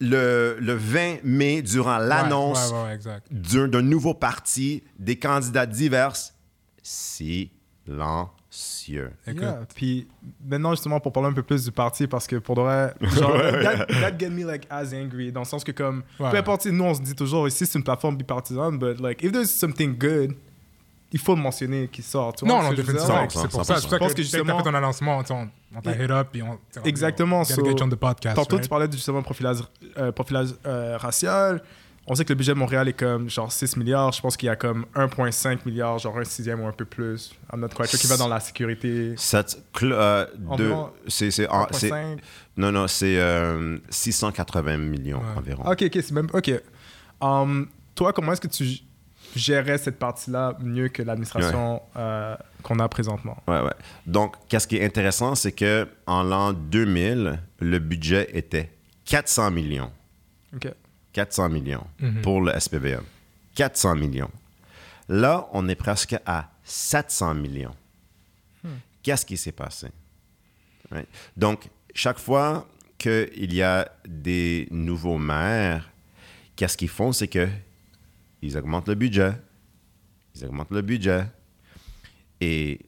le, le 20 mai durant l'annonce Ouais, ouais, ouais, exact. d'un d'un nouveau parti, des candidats divers. Silencieux. Écoute, Yeah. Puis maintenant, justement, pour parler un peu plus du parti, parce que pour de vrai, genre, that, that get me like as angry, dans le sens que comme, Ouais. peu importe, nous on se dit toujours ici c'est une plateforme bipartisane, but like, if there's something good, il faut le mentionner qui sort. Tu vois non, non, définitivement. C'est pour 100%. ça. C'est pour ça Je pense que, que justement, fait ton sais, on, t'a hit up, puis on... Exactement, on the podcast, Tantôt, right? tu parlais de, justement de profilage, euh, profilage euh, racial. On sait que le budget de Montréal est comme genre 6 milliards. Je pense qu'il y a comme 1,5 milliard, genre un sixième ou un peu plus. I'm not quite sure, qui va dans la sécurité. Euh, de- c'est, c'est, en- c'est- 1,5. non, non, c'est euh, 680 millions Ouais. environ. Ok, ok, c'est même. Ok. Um, toi, comment est-ce que tu g- gérais cette partie-là mieux que l'administration euh, qu'on a présentement? Ouais, ouais. Donc, qu'est-ce qui est intéressant, c'est que en l'an 2000, le budget était 400 millions. Ok. 400 millions Mhm. pour le SPVM. 400 millions. Là, on est presque à 700 millions. Qu'est-ce qui s'est passé? Donc, chaque fois qu'il y a des nouveaux maires, qu'est-ce qu'ils font? C'est que ils augmentent le budget. Ils augmentent le budget. Et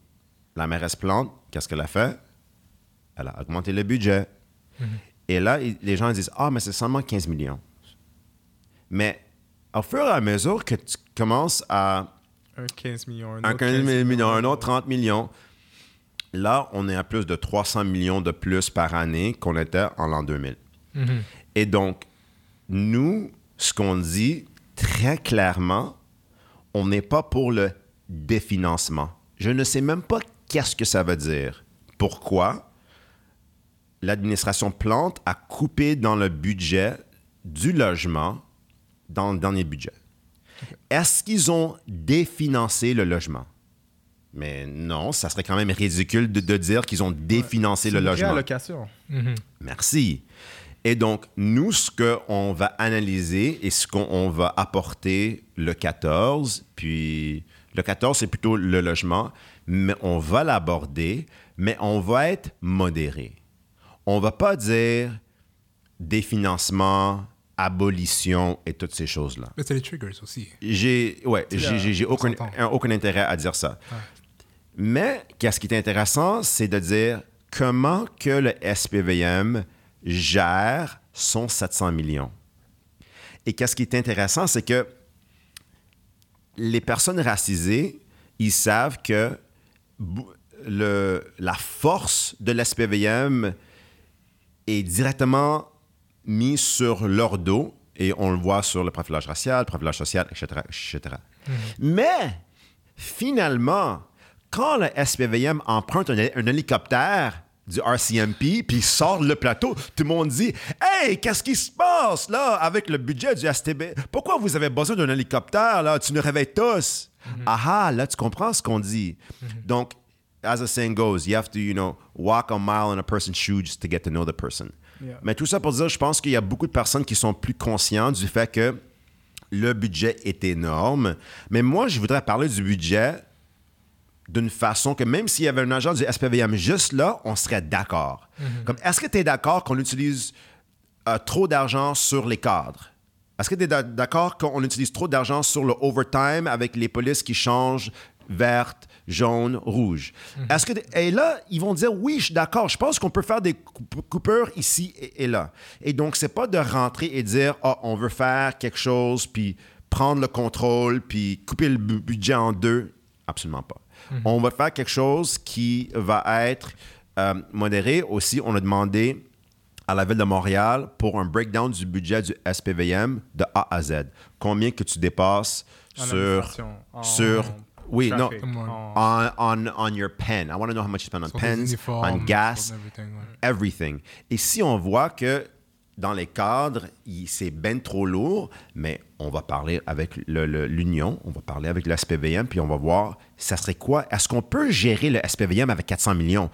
la mairesse Plante, qu'est-ce qu'elle a fait? elle a augmenté le budget. Et là, il- les gens disent Ah, mais c'est seulement 15 millions. Mais au fur et à mesure que tu commences à Un 15 millions, un, un autre 15 millions, un autre 30 millions. Là, on est à plus de 300 millions de plus par année qu'on était en l'an 2000. Et donc, nous, ce qu'on dit très clairement, on n'est pas pour le définancement. Je ne sais même pas qu'est-ce que ça veut dire. Pourquoi? L'administration Plante a coupé dans le budget du logement dans le dernier budget. Est-ce qu'ils ont définancé le logement? Mais non, ça serait quand même ridicule de, de dire qu'ils ont définancé le logement. allocation. Merci. Et donc, nous, ce qu'on va analyser et ce qu'on va apporter le 14, puis le 14, c'est plutôt le logement, mais on va l'aborder, mais on va être modéré. On va pas dire définancement, abolition et toutes ces choses-là. Mais c'est les triggers aussi. J'ai ouais, j'ai aucun, aucun intérêt à dire ça. Mais qu'est-ce qui est intéressant, c'est de dire comment que le SPVM gère son 700 millions. Et qu'est-ce qui est intéressant, c'est que les personnes racisées, ils savent que le, la force de l'SPVM est directement mise sur leur dos et on le voit sur le profilage racial, le profilage social, etc. etc. Mais finalement, quand le SPVM emprunte un, un hélicoptère du RCMP puis sort le plateau, tout le monde dit Hey, qu'est-ce qui se passe là avec le budget du STB Pourquoi vous avez besoin d'un hélicoptère là? Tu nous réveilles tous. Ah ah, là tu comprends ce qu'on dit. Donc, as the saying goes, you have to, you know, walk a mile in a person's shoes to get to know the person. Yeah. Mais tout ça pour dire, je pense qu'il y a beaucoup de personnes qui sont plus conscientes du fait que le budget est énorme. Mais moi, je voudrais parler du budget d'une façon que même s'il y avait un agent du SPVM juste là, on serait d'accord. Comme, est-ce que tu es d'accord qu'on utilise euh, trop d'argent sur les cadres? Est-ce que tu es d'accord qu'on utilise trop d'argent sur le overtime avec les polices qui changent verte, jaune, rouge? Est-ce que et là, ils vont dire oui, je suis d'accord. Je pense qu'on peut faire des coup- coupures ici et, et là. Et donc, c'est pas de rentrer et dire ah, on veut faire quelque chose puis prendre le contrôle puis couper le bu- budget en deux. Absolument pas. On va faire quelque chose qui va être euh, modéré. Aussi, on a demandé à la ville de Montréal pour un breakdown du budget du SPVM de A à Z. Combien que tu dépasses En sur... en sur oui, Comme en- On, on, on your pen. I want to know how much you spend on Sur des pens, on gas, everything, ouais. everything. Et si on voit que dans les cadres, c'est ben trop lourd, mais on va parler avec l'Union, on va parler avec le SPVM, puis on va voir, ça serait quoi? Est-ce qu'on peut gérer le SPVM avec 400 millions?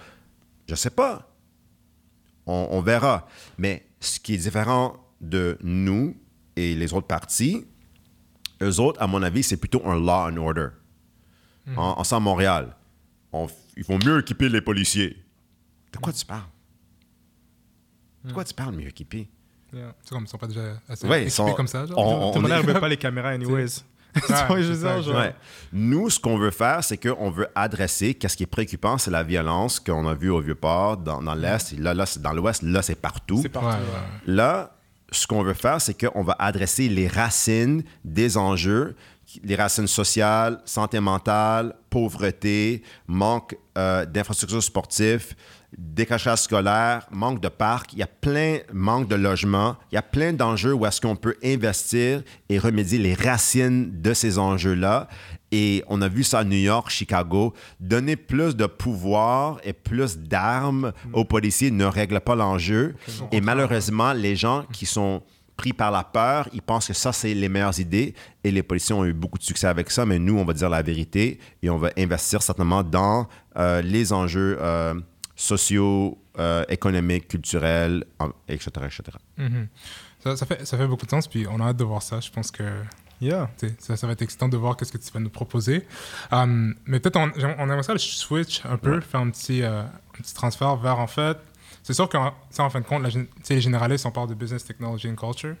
Je sais pas. On, on verra. Mais ce qui est différent de nous et les autres partis, eux autres, à mon avis, c'est plutôt un law and order. En, en Centre Montréal, on f- il faut mieux équiper les policiers. De quoi tu parles? De quoi tu parles, mieux équipés? Yeah. C'est comme ils sont pas déjà assez Ouais, sont- comme ça. Genre? on- Tout le monde pas les caméras, anyways. Tu. Ouais. Nous, ce qu'on veut faire, c'est qu'on veut adresser, qu'est-ce qui est préoccupant, c'est la violence qu'on a vue au Vieux-Port, dans, dans l'Est, là, là c'est dans l'Ouest, là, c'est partout. C'est partout. Ouais, ouais. ouais. Là, ce qu'on veut faire, c'est qu'on va adresser les racines des enjeux, les racines sociales, santé mentale, pauvreté, manque euh, d'infrastructures sportives, décrochage scolaire, manque de parcs. Il y a plein, manque de logement. Il y a plein d'enjeux où est-ce qu'on peut investir et remédier les racines de ces enjeux-là. Et on a vu ça à New York, Chicago. Donner plus de pouvoir et plus d'armes aux policiers ne règle pas l'enjeu. Et malheureusement, les gens qui sont pris par la peur, ils pensent que ça, c'est les meilleures idées. Et les policiers ont eu beaucoup de succès avec ça. Mais nous, on va dire la vérité et on va investir certainement dans euh, les enjeux euh, sociaux, euh, économiques, culturels, etc., etc. Mhm. Ça, ça fait, ça fait beaucoup de sens, puis on a hâte de voir ça. Je pense que Yeah. ça, ça va être excitant de voir qu'est-ce que tu vas nous proposer. Um, mais peut-être on, on aimerait ça le switch un peu, faire un petit, euh, un petit transfert vers, en fait, c'est sûr qu'en en fin de compte, la les généralistes, on parle de business, technology and culture.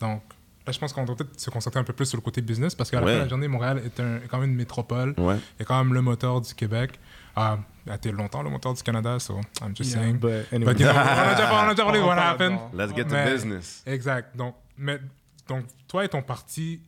Donc, Là, je pense qu'on doit peut-être se concentrer un peu plus sur le côté business parce qu'à la Ouais. fin de la journée, Montréal est, un- est quand même une métropole. Ouais. est quand même le moteur du Québec. Ah, a été longtemps le moteur du Canada, so I'm just saying. But anyway. But, you know, on a déjà, on a déjà parlé what happened? Let's get to Mais- business. Exact. Donc, mais, donc, toi et ton parti,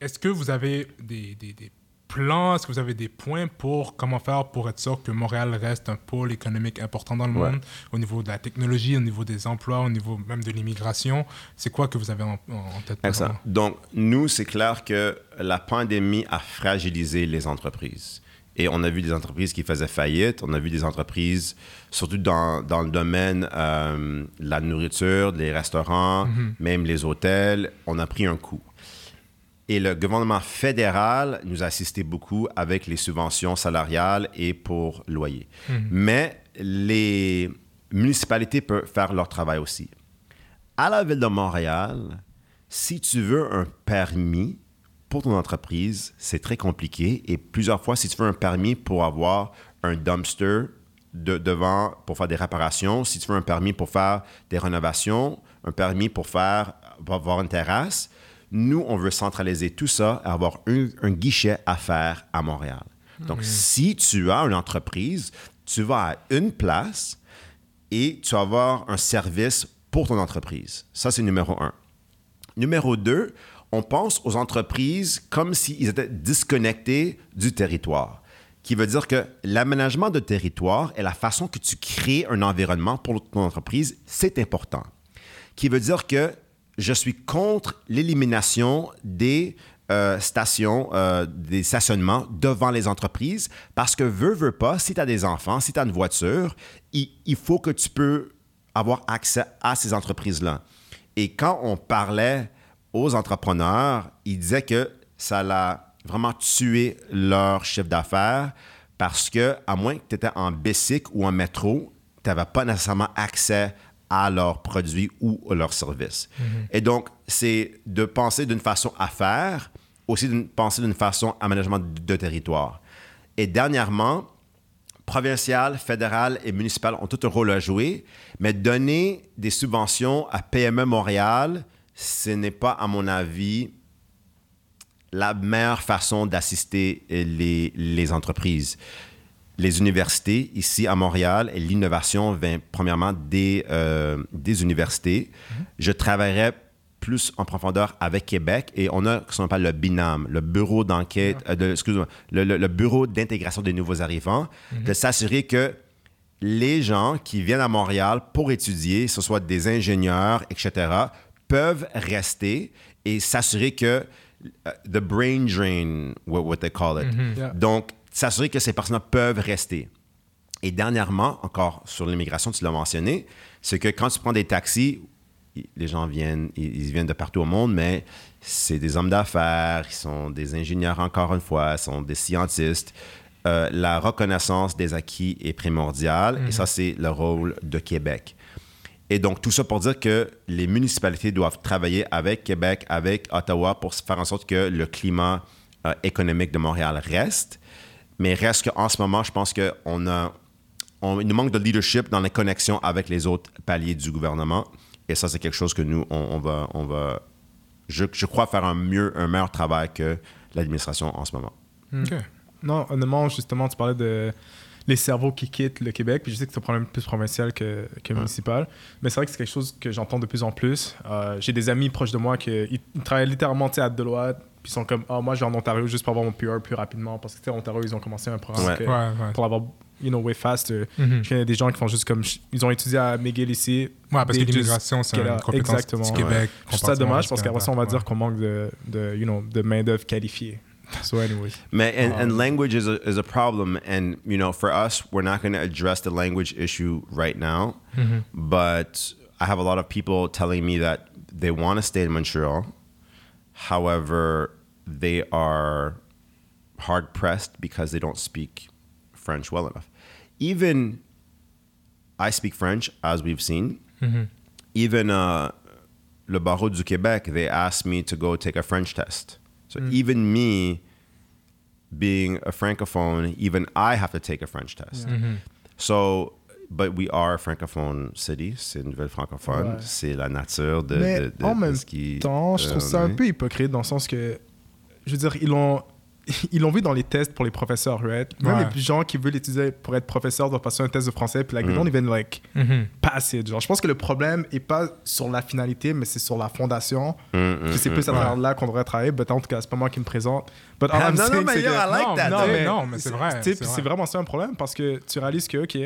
est-ce que vous avez des, des, des plans, est-ce que vous avez des points pour comment faire pour être sûr que Montréal reste un pôle économique important dans le Ouais. monde, au niveau de la technologie, au niveau des emplois, au niveau même de l'immigration? C'est quoi que vous avez en, en tête? Excellent. Donc, nous, c'est clair que la pandémie a fragilisé les entreprises. Et on a vu des entreprises qui faisaient faillite. On a vu des entreprises, surtout dans, dans le domaine euh, de la nourriture, des restaurants, même les hôtels. On a pris un coup. Et le gouvernement fédéral nous a assisté beaucoup avec les subventions salariales et pour loyer. Mais les municipalités peuvent faire leur travail aussi. À la ville de Montréal, si tu veux un permis pour ton entreprise, c'est très compliqué. Et plusieurs fois, si tu veux un permis pour avoir un dumpster de- devant pour faire des réparations, si tu veux un permis pour faire des rénovations, un permis pour faire pour avoir une terrasse, nous, on veut centraliser tout ça et avoir un, un guichet à faire à Montréal. Donc, si tu as une entreprise, tu vas à une place et tu vas avoir un service pour ton entreprise. Ça, c'est numéro un. Numéro deux, on pense aux entreprises comme s'ils étaient disconnectés du territoire. Qui veut dire que l'aménagement de territoire et la façon que tu crées un environnement pour ton entreprise, c'est important. Qui veut dire que je suis contre l'élimination des euh, stations, euh, des stationnements devant les entreprises parce que veux, veux pas, si tu as des enfants, si tu as une voiture, il, faut que tu peux avoir accès à ces entreprises-là. Et quand on parlait aux entrepreneurs, ils disaient que ça l'a vraiment tué leur chiffre d'affaires parce que, à moins que tu étais en bicycle ou en métro, tu n'avais pas nécessairement accès à leurs produits ou à leurs services. Et donc, c'est de penser d'une façon à faire, aussi de penser d'une façon aménagement de territoire. Et dernièrement, provincial, fédéral et municipal ont tout un rôle à jouer, mais donner des subventions à PME Montréal, ce n'est pas, à mon avis, la meilleure façon d'assister les, les entreprises. Les universités, ici à Montréal, et l'innovation vient premièrement des, euh, des universités. Je travaillerai plus en profondeur avec Québec et on a ce qu'on appelle le BINAM, le bureau d'enquête, euh, de- excuse-moi, le, le- le bureau d'intégration des nouveaux arrivants, de s'assurer que les gens qui viennent à Montréal pour étudier, ce soit des ingénieurs, etc., peuvent rester et s'assurer que euh, the brain drain, what, what they call it. Yeah. Donc, s'assurer que ces personnes peuvent rester. Et dernièrement, encore sur l'immigration, tu l'as mentionné, c'est que quand tu prends des taxis, les gens viennent, ils viennent de partout au monde, mais c'est des hommes d'affaires, ils sont des ingénieurs encore une fois, ils sont des scientistes. Euh, la reconnaissance des acquis est primordiale et ça, c'est le rôle de Québec. Et donc, tout ça pour dire que les municipalités doivent travailler avec Québec, avec Ottawa pour faire en sorte que le climat euh, économique de Montréal reste. Mais reste qu'en ce moment, je pense qu'on a, on, il nous manque de leadership dans les connexions avec les autres paliers du gouvernement. Et ça, c'est quelque chose que nous, on, on va, on va je, je crois, faire un, mieux, un meilleur travail que l'administration en ce moment. OK. Non, honnêtement, justement, tu parlais de les cerveaux qui quittent le Québec. Puis je sais que c'est un problème plus provincial que, que municipal. Mais c'est vrai que c'est quelque chose que j'entends de plus en plus. Euh, J'ai des amis proches de moi qui ils, travaillent littéralement à Deloitte. Puis ils sont comme, ah, moi, je vais en Ontario juste pour avoir mon PR plus rapidement. Parce que, tu sais, Ontario, ils ont commencé un programme Ouais. que- Ouais, ouais. pour l'avoir, you know, way faster. Mhm. Je connais des gens qui font juste comme, ils ont étudié à McGill ici. Ouais, parce que l'immigration, c'est une compétence Exactement. du Québec. Je trouve ça dommage parce qu'après ça, on va dire qu'on manque de, de, you know, de main-d'œuvre qualifiée. So, anyways. Man, and, and Um, language is a, is a problem. And, you know, for us, we're not going to address the language issue right now. But I have a lot of people telling me that they want to stay in Montreal. However, they are hard pressed because they don't speak French well enough. Even I speak French, as we've seen. Mm-hmm. Even uh, Le Barreau du Québec, they asked me to go take a French test. So mm. even me, being a francophone, even I have to take a French test. Mm-hmm. So but we are a francophone city. C'est une ville francophone. Ouais. C'est la nature de, Mais de, de- en de même ce qui. temps, je trouve ça un peu hypocrite dans le sens que, je veux dire, ils l'ont, ils l'ont vu dans les tests pour les professeurs, right? Même Ouais. les gens qui veulent étudier pour être professeur doivent passer un test de français, puis like, Mm. they don't even like Mhm. pass it. Genre, je pense que le problème est pas sur la finalité, mais c'est sur la fondation. Mm, mm, Puis c'est mm. plus à Ouais. travers là qu'on devrait travailler. But en tout cas, c'est pas moi qui me présente. But Ah, I'm non, non, mais yo, I like non, that, non, mais, non, mais c'est vrai. c'est vraiment ça un problème parce que tu réalises que, OK,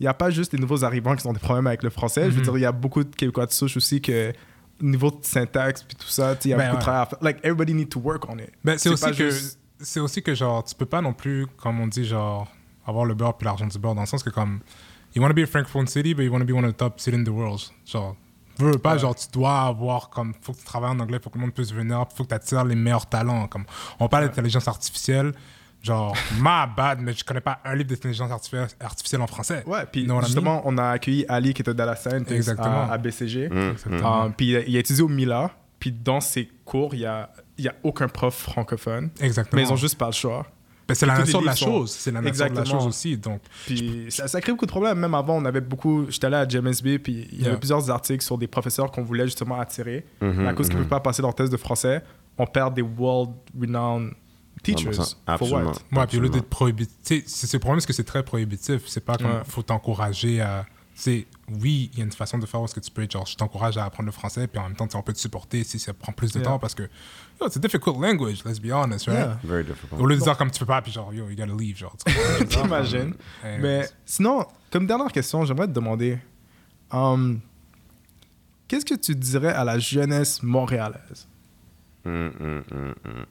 il n'y a pas juste les nouveaux arrivants qui ont des problèmes avec le français. Je veux Mhm. dire, il y a beaucoup de Québécois de souche aussi que niveau de syntaxe puis tout ça, il y a Ben beaucoup de ouais. travail à faire. Like, everybody need to work on it. Ben, c'est aussi que juste- c'est aussi que genre tu peux pas non plus comme on dit genre avoir le beurre puis l'argent du beurre dans le sens que comme you want to be a francophone city but you want to be one of the top cities in the world genre veux veux pas Ouais. genre tu dois avoir comme faut que tu travailles en anglais faut que le monde puisse venir faut que tu attires les meilleurs talents comme on parle d'intelligence artificielle genre my bad mais je connais pas un livre d'intelligence artificielle, artificielle en français Ouais, puis You know what I justement, on a accueilli Ali qui était dans la scène Exactement. à, à BCG. Mm, Exactement. Um, puis il a, il a étudié au Mila. Puis dans ses cours, il n'y a, il y a aucun prof francophone. exactement Mais ils ont juste pas le choix. Ben, c'est la nature de la sont- chose c'est la nature de la chose aussi donc Puis ça, ça crée beaucoup de problèmes. Même avant, on avait beaucoup. J'étais allé à JMSB, puis il y Yeah. avait plusieurs articles sur des professeurs qu'on voulait justement attirer. À cause qu'ils ne peuvent pas passer leur test de français, on perd des world-renowned teachers. 100%. For Absolument. what? Ouais, puis au lieu d'être prohibitif, c'est le problème, c'est que c'est très prohibitif. C'est pas comme Ouais. faut t'encourager à. C'est oui, il y a une façon de faire où est-ce que tu peux genre, je t'encourage à apprendre le français, puis en même temps, on peut te supporter si ça prend plus de Yeah. temps parce que yo, c'est difficult language, let's be honest, right? Yeah. Very difficult. Au lieu de dire comme tu peux pas, puis genre, yo, you gotta leave, genre. T'imagines? Mais sinon, comme dernière question, j'aimerais te demander um, qu'est-ce que tu dirais à la jeunesse montréalaise? Mm, mm, mm, mm, mm.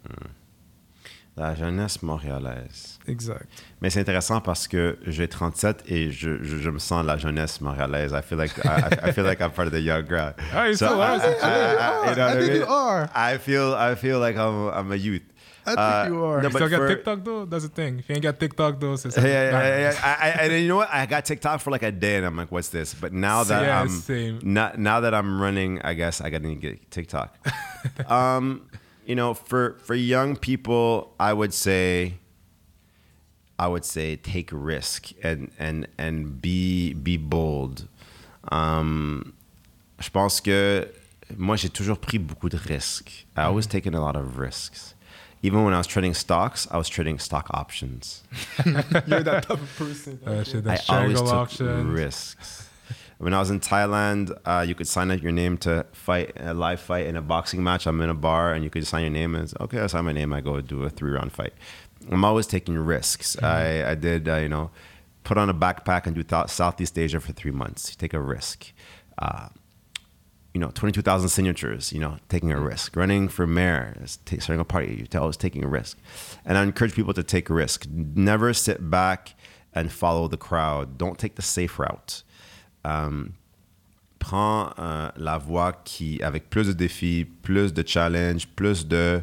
La jeunesse montréalaise. Exact. Mais c'est intéressant parce que j'ai 37 et je, je, je me sens la jeunesse montréalaise. I feel like I, I- I feel like I'm part of the young crowd. Ah, you still are, I, I- I- I you know I think mean? you are. I feel I feel like I'm I'm a youth. I think Uh, you are. no, You still got for- TikTok though? That's the thing. If you ain't got TikTok though, ça. Yeah, yeah, yeah, yeah. I, I, and you know what? I got TikTok for like a day, and I'm like, "What's this?" But now that Yeah, I'm not, now that I'm running, I guess I gotta get TikTok. um, you know, for for young people, I would say, I would say, take a risk and and and be be bold. Um, je pense que moi j'ai toujours pris beaucoup de risques. I always taken a lot of risks. Even when I was trading stocks, I was trading stock options. You're that type of person. Uh, shit, I that always Shangle took auction. risks. When I was in Thailand, uh, you could sign up your name to fight a live fight in a boxing match. I'm in a bar, and you could sign your name, and okay, I sign my name. I go do a three round fight. I'm always taking risks. I, I did, uh, you know, put on a backpack and do th- Southeast Asia for three months. You take a risk. Uh, you know, 22,000 signatures, you know, taking a risk. Running for mayor, ta- starting a party, you're always taking a risk. And I encourage people to take a risk. Never sit back and follow the crowd. Don't take the safe route. Um, prends euh, la voie qui, avec plus de défis, plus de challenges, plus de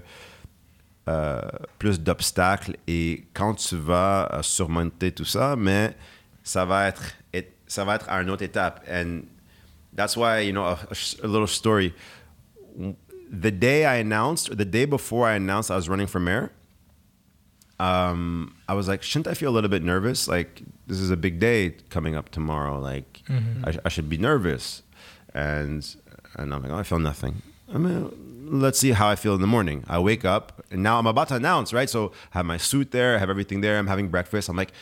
euh, plus d'obstacles et quand tu vas euh, surmonter tout ça, mais ça va être ça va être à une autre étape. And that's why you know a, a little story. The day I announced, or the day before I announced I was running for mayor, um, I was like, shouldn't I feel a little bit nervous? Like, this is a big day coming up tomorrow. Like, I, I should be nervous. And and I'm like, oh, I feel nothing. I mean, let's see how I feel in the morning. I wake up, and now I'm about to announce, right? So I have my suit there, I have everything there. I'm having breakfast. I'm like,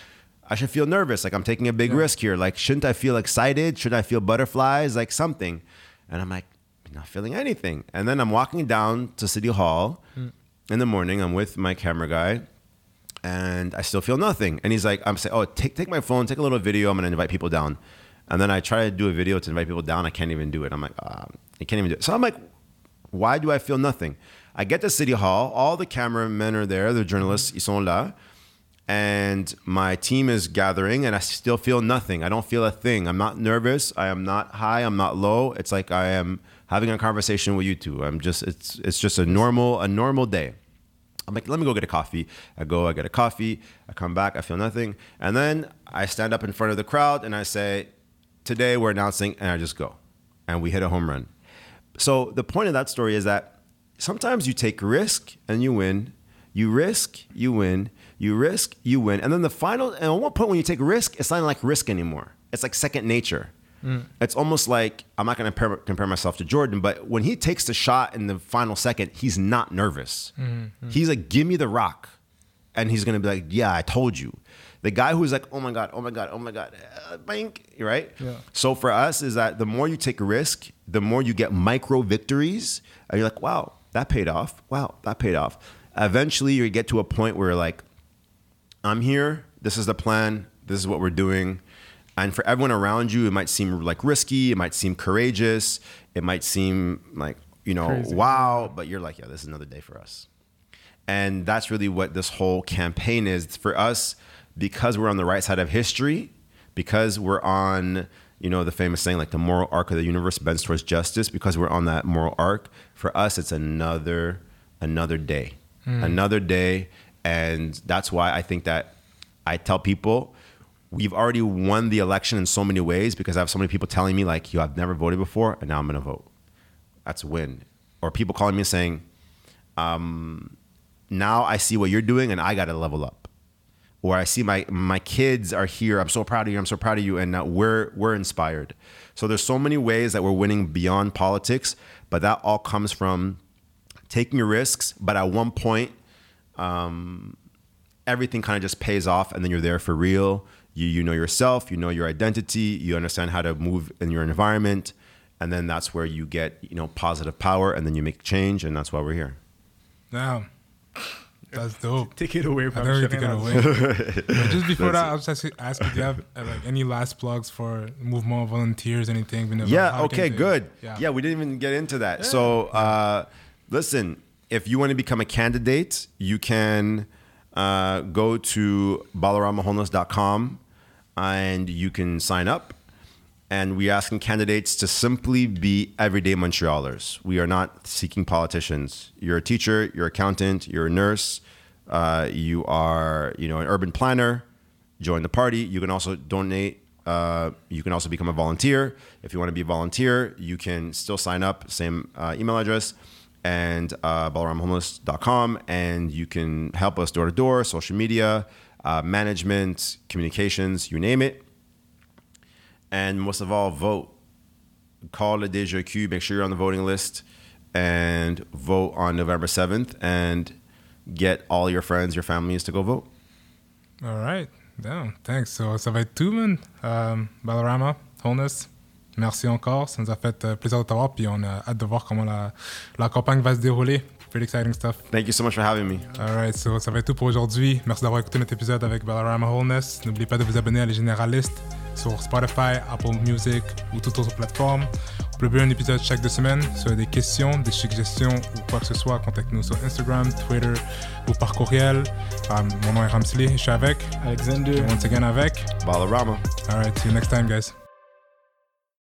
I should feel nervous. Like I'm taking a big risk here. Like, shouldn't I feel excited? Should I feel butterflies? Like something. And I'm like, not feeling anything. And then I'm walking down to City Hall in the morning. I'm with my camera guy and I still feel nothing. And he's like, I'm saying, oh, take, take my phone, take a little video. I'm going to invite people down. And then I try to do a video to invite people down. I can't even do it. I'm like, ah, I can't even do it. So I'm like, why do I feel nothing? I get to City Hall. All the cameramen are there. The journalists, ils sont là. And my team is gathering and I still feel nothing. I don't feel a thing. I'm not nervous. I am not high. I'm not low. It's like I am having a conversation with you two. I'm just, it's, it's just a normal, a normal day. I'm like, let me go get a coffee. I go, I get a coffee. I come back, I feel nothing. And then I stand up in front of the crowd and I say, today we're announcing, and I just go. And we hit a home run. So the point of that story is that sometimes you take risk and you win. You risk, you win. You risk, you win. And then the final, and at one point when you take risk, it's not like risk anymore. it's like second nature. It's almost like I'm not going to compare, compare myself to Jordan, but when he takes the shot in the final second, he's not nervous. He's like, "Give me the rock," and he's going to be like, "Yeah, I told you." The guy who's like, "Oh my god, oh my god, oh my god," uh, bink, right? Yeah. So for us, is that the more you take a risk, the more you get micro victories, and you're like, "Wow, that paid off. Wow, that paid off." Eventually, you get to a point where you're like, I'm here. This is the plan. This is what we're doing. And for everyone around you, it might seem like risky. It might seem courageous. It might seem like, you know, Crazy. wow. But you're like, yeah, this is another day for us. And that's really what this whole campaign is for us because we're on the right side of history, because we're on, you know, the famous saying like the moral arc of the universe bends towards justice, because we're on that moral arc, for us it's another another day. Hmm. Another day. And that's why I think that I tell people we've already won the election in so many ways because I have so many people telling me like, yo, I've never voted before and now I'm gonna vote. That's a win. Or people calling me saying, now I see what you're doing and I got to level up. Or I see my my kids are here. I'm so proud of you. I'm so proud of you. And now we're we're inspired. So there's so many ways that we're winning beyond politics, but that all comes from taking your risks. But at one point, um, everything kind of just pays off, and then you're there for real. You you know yourself. You know your identity. You understand how to move in your environment, and then that's where you get you know positive power, and then you make change, and that's why we're here. Damn. That's dope. Take it away, I bro. take it away. But just before That's that, I was just ask if you have uh, like any last plugs for movement volunteers, anything. Been Yeah. Okay. Good. Yeah. Yeah. We didn't even get into that. So, uh, listen, if you want to become a candidate, you can uh, go to balaramahomeless.com and you can sign up. And we're asking candidates to simply be everyday Montrealers. We are not seeking politicians. You're a teacher, you're an accountant, you're a nurse, uh, you are, you know, an urban planner. Join the party. You can also donate. Uh, you can also become a volunteer. If you want to be a volunteer, you can still sign up. Same uh, email address and uh, balaramhomeless.com, and you can help us door to door, social media, uh, management, communications, you name it and most of all, vote. Call the DJQ, make sure you're on the voting list, and vote on November 7th, and get all your friends, your families to go vote. All right. Damn. Thanks. So, ça va man. Um, Balarama, Wholeness, merci encore. Ça nous a fait euh, plaisir de t'avoir. Puis on a hâte de voir comment la, la campagne va se dérouler. Pretty exciting stuff. Thank you so much for having me. Alright, so ça va être tout pour aujourd'hui. Merci d'avoir écouté notre épisode avec Balarama Wholeness. N'oubliez pas de vous abonner à Les Généralistes sur Spotify, Apple Music ou toute autre plateforme. On publie un épisode chaque deux semaines. Si vous avez des questions, des suggestions ou quoi que ce soit, contactez-nous sur Instagram, Twitter ou par courriel. Um, mon nom est Ramsley, je suis avec. Alexander. Once again avec. Balarama. Alright, see you next time, guys.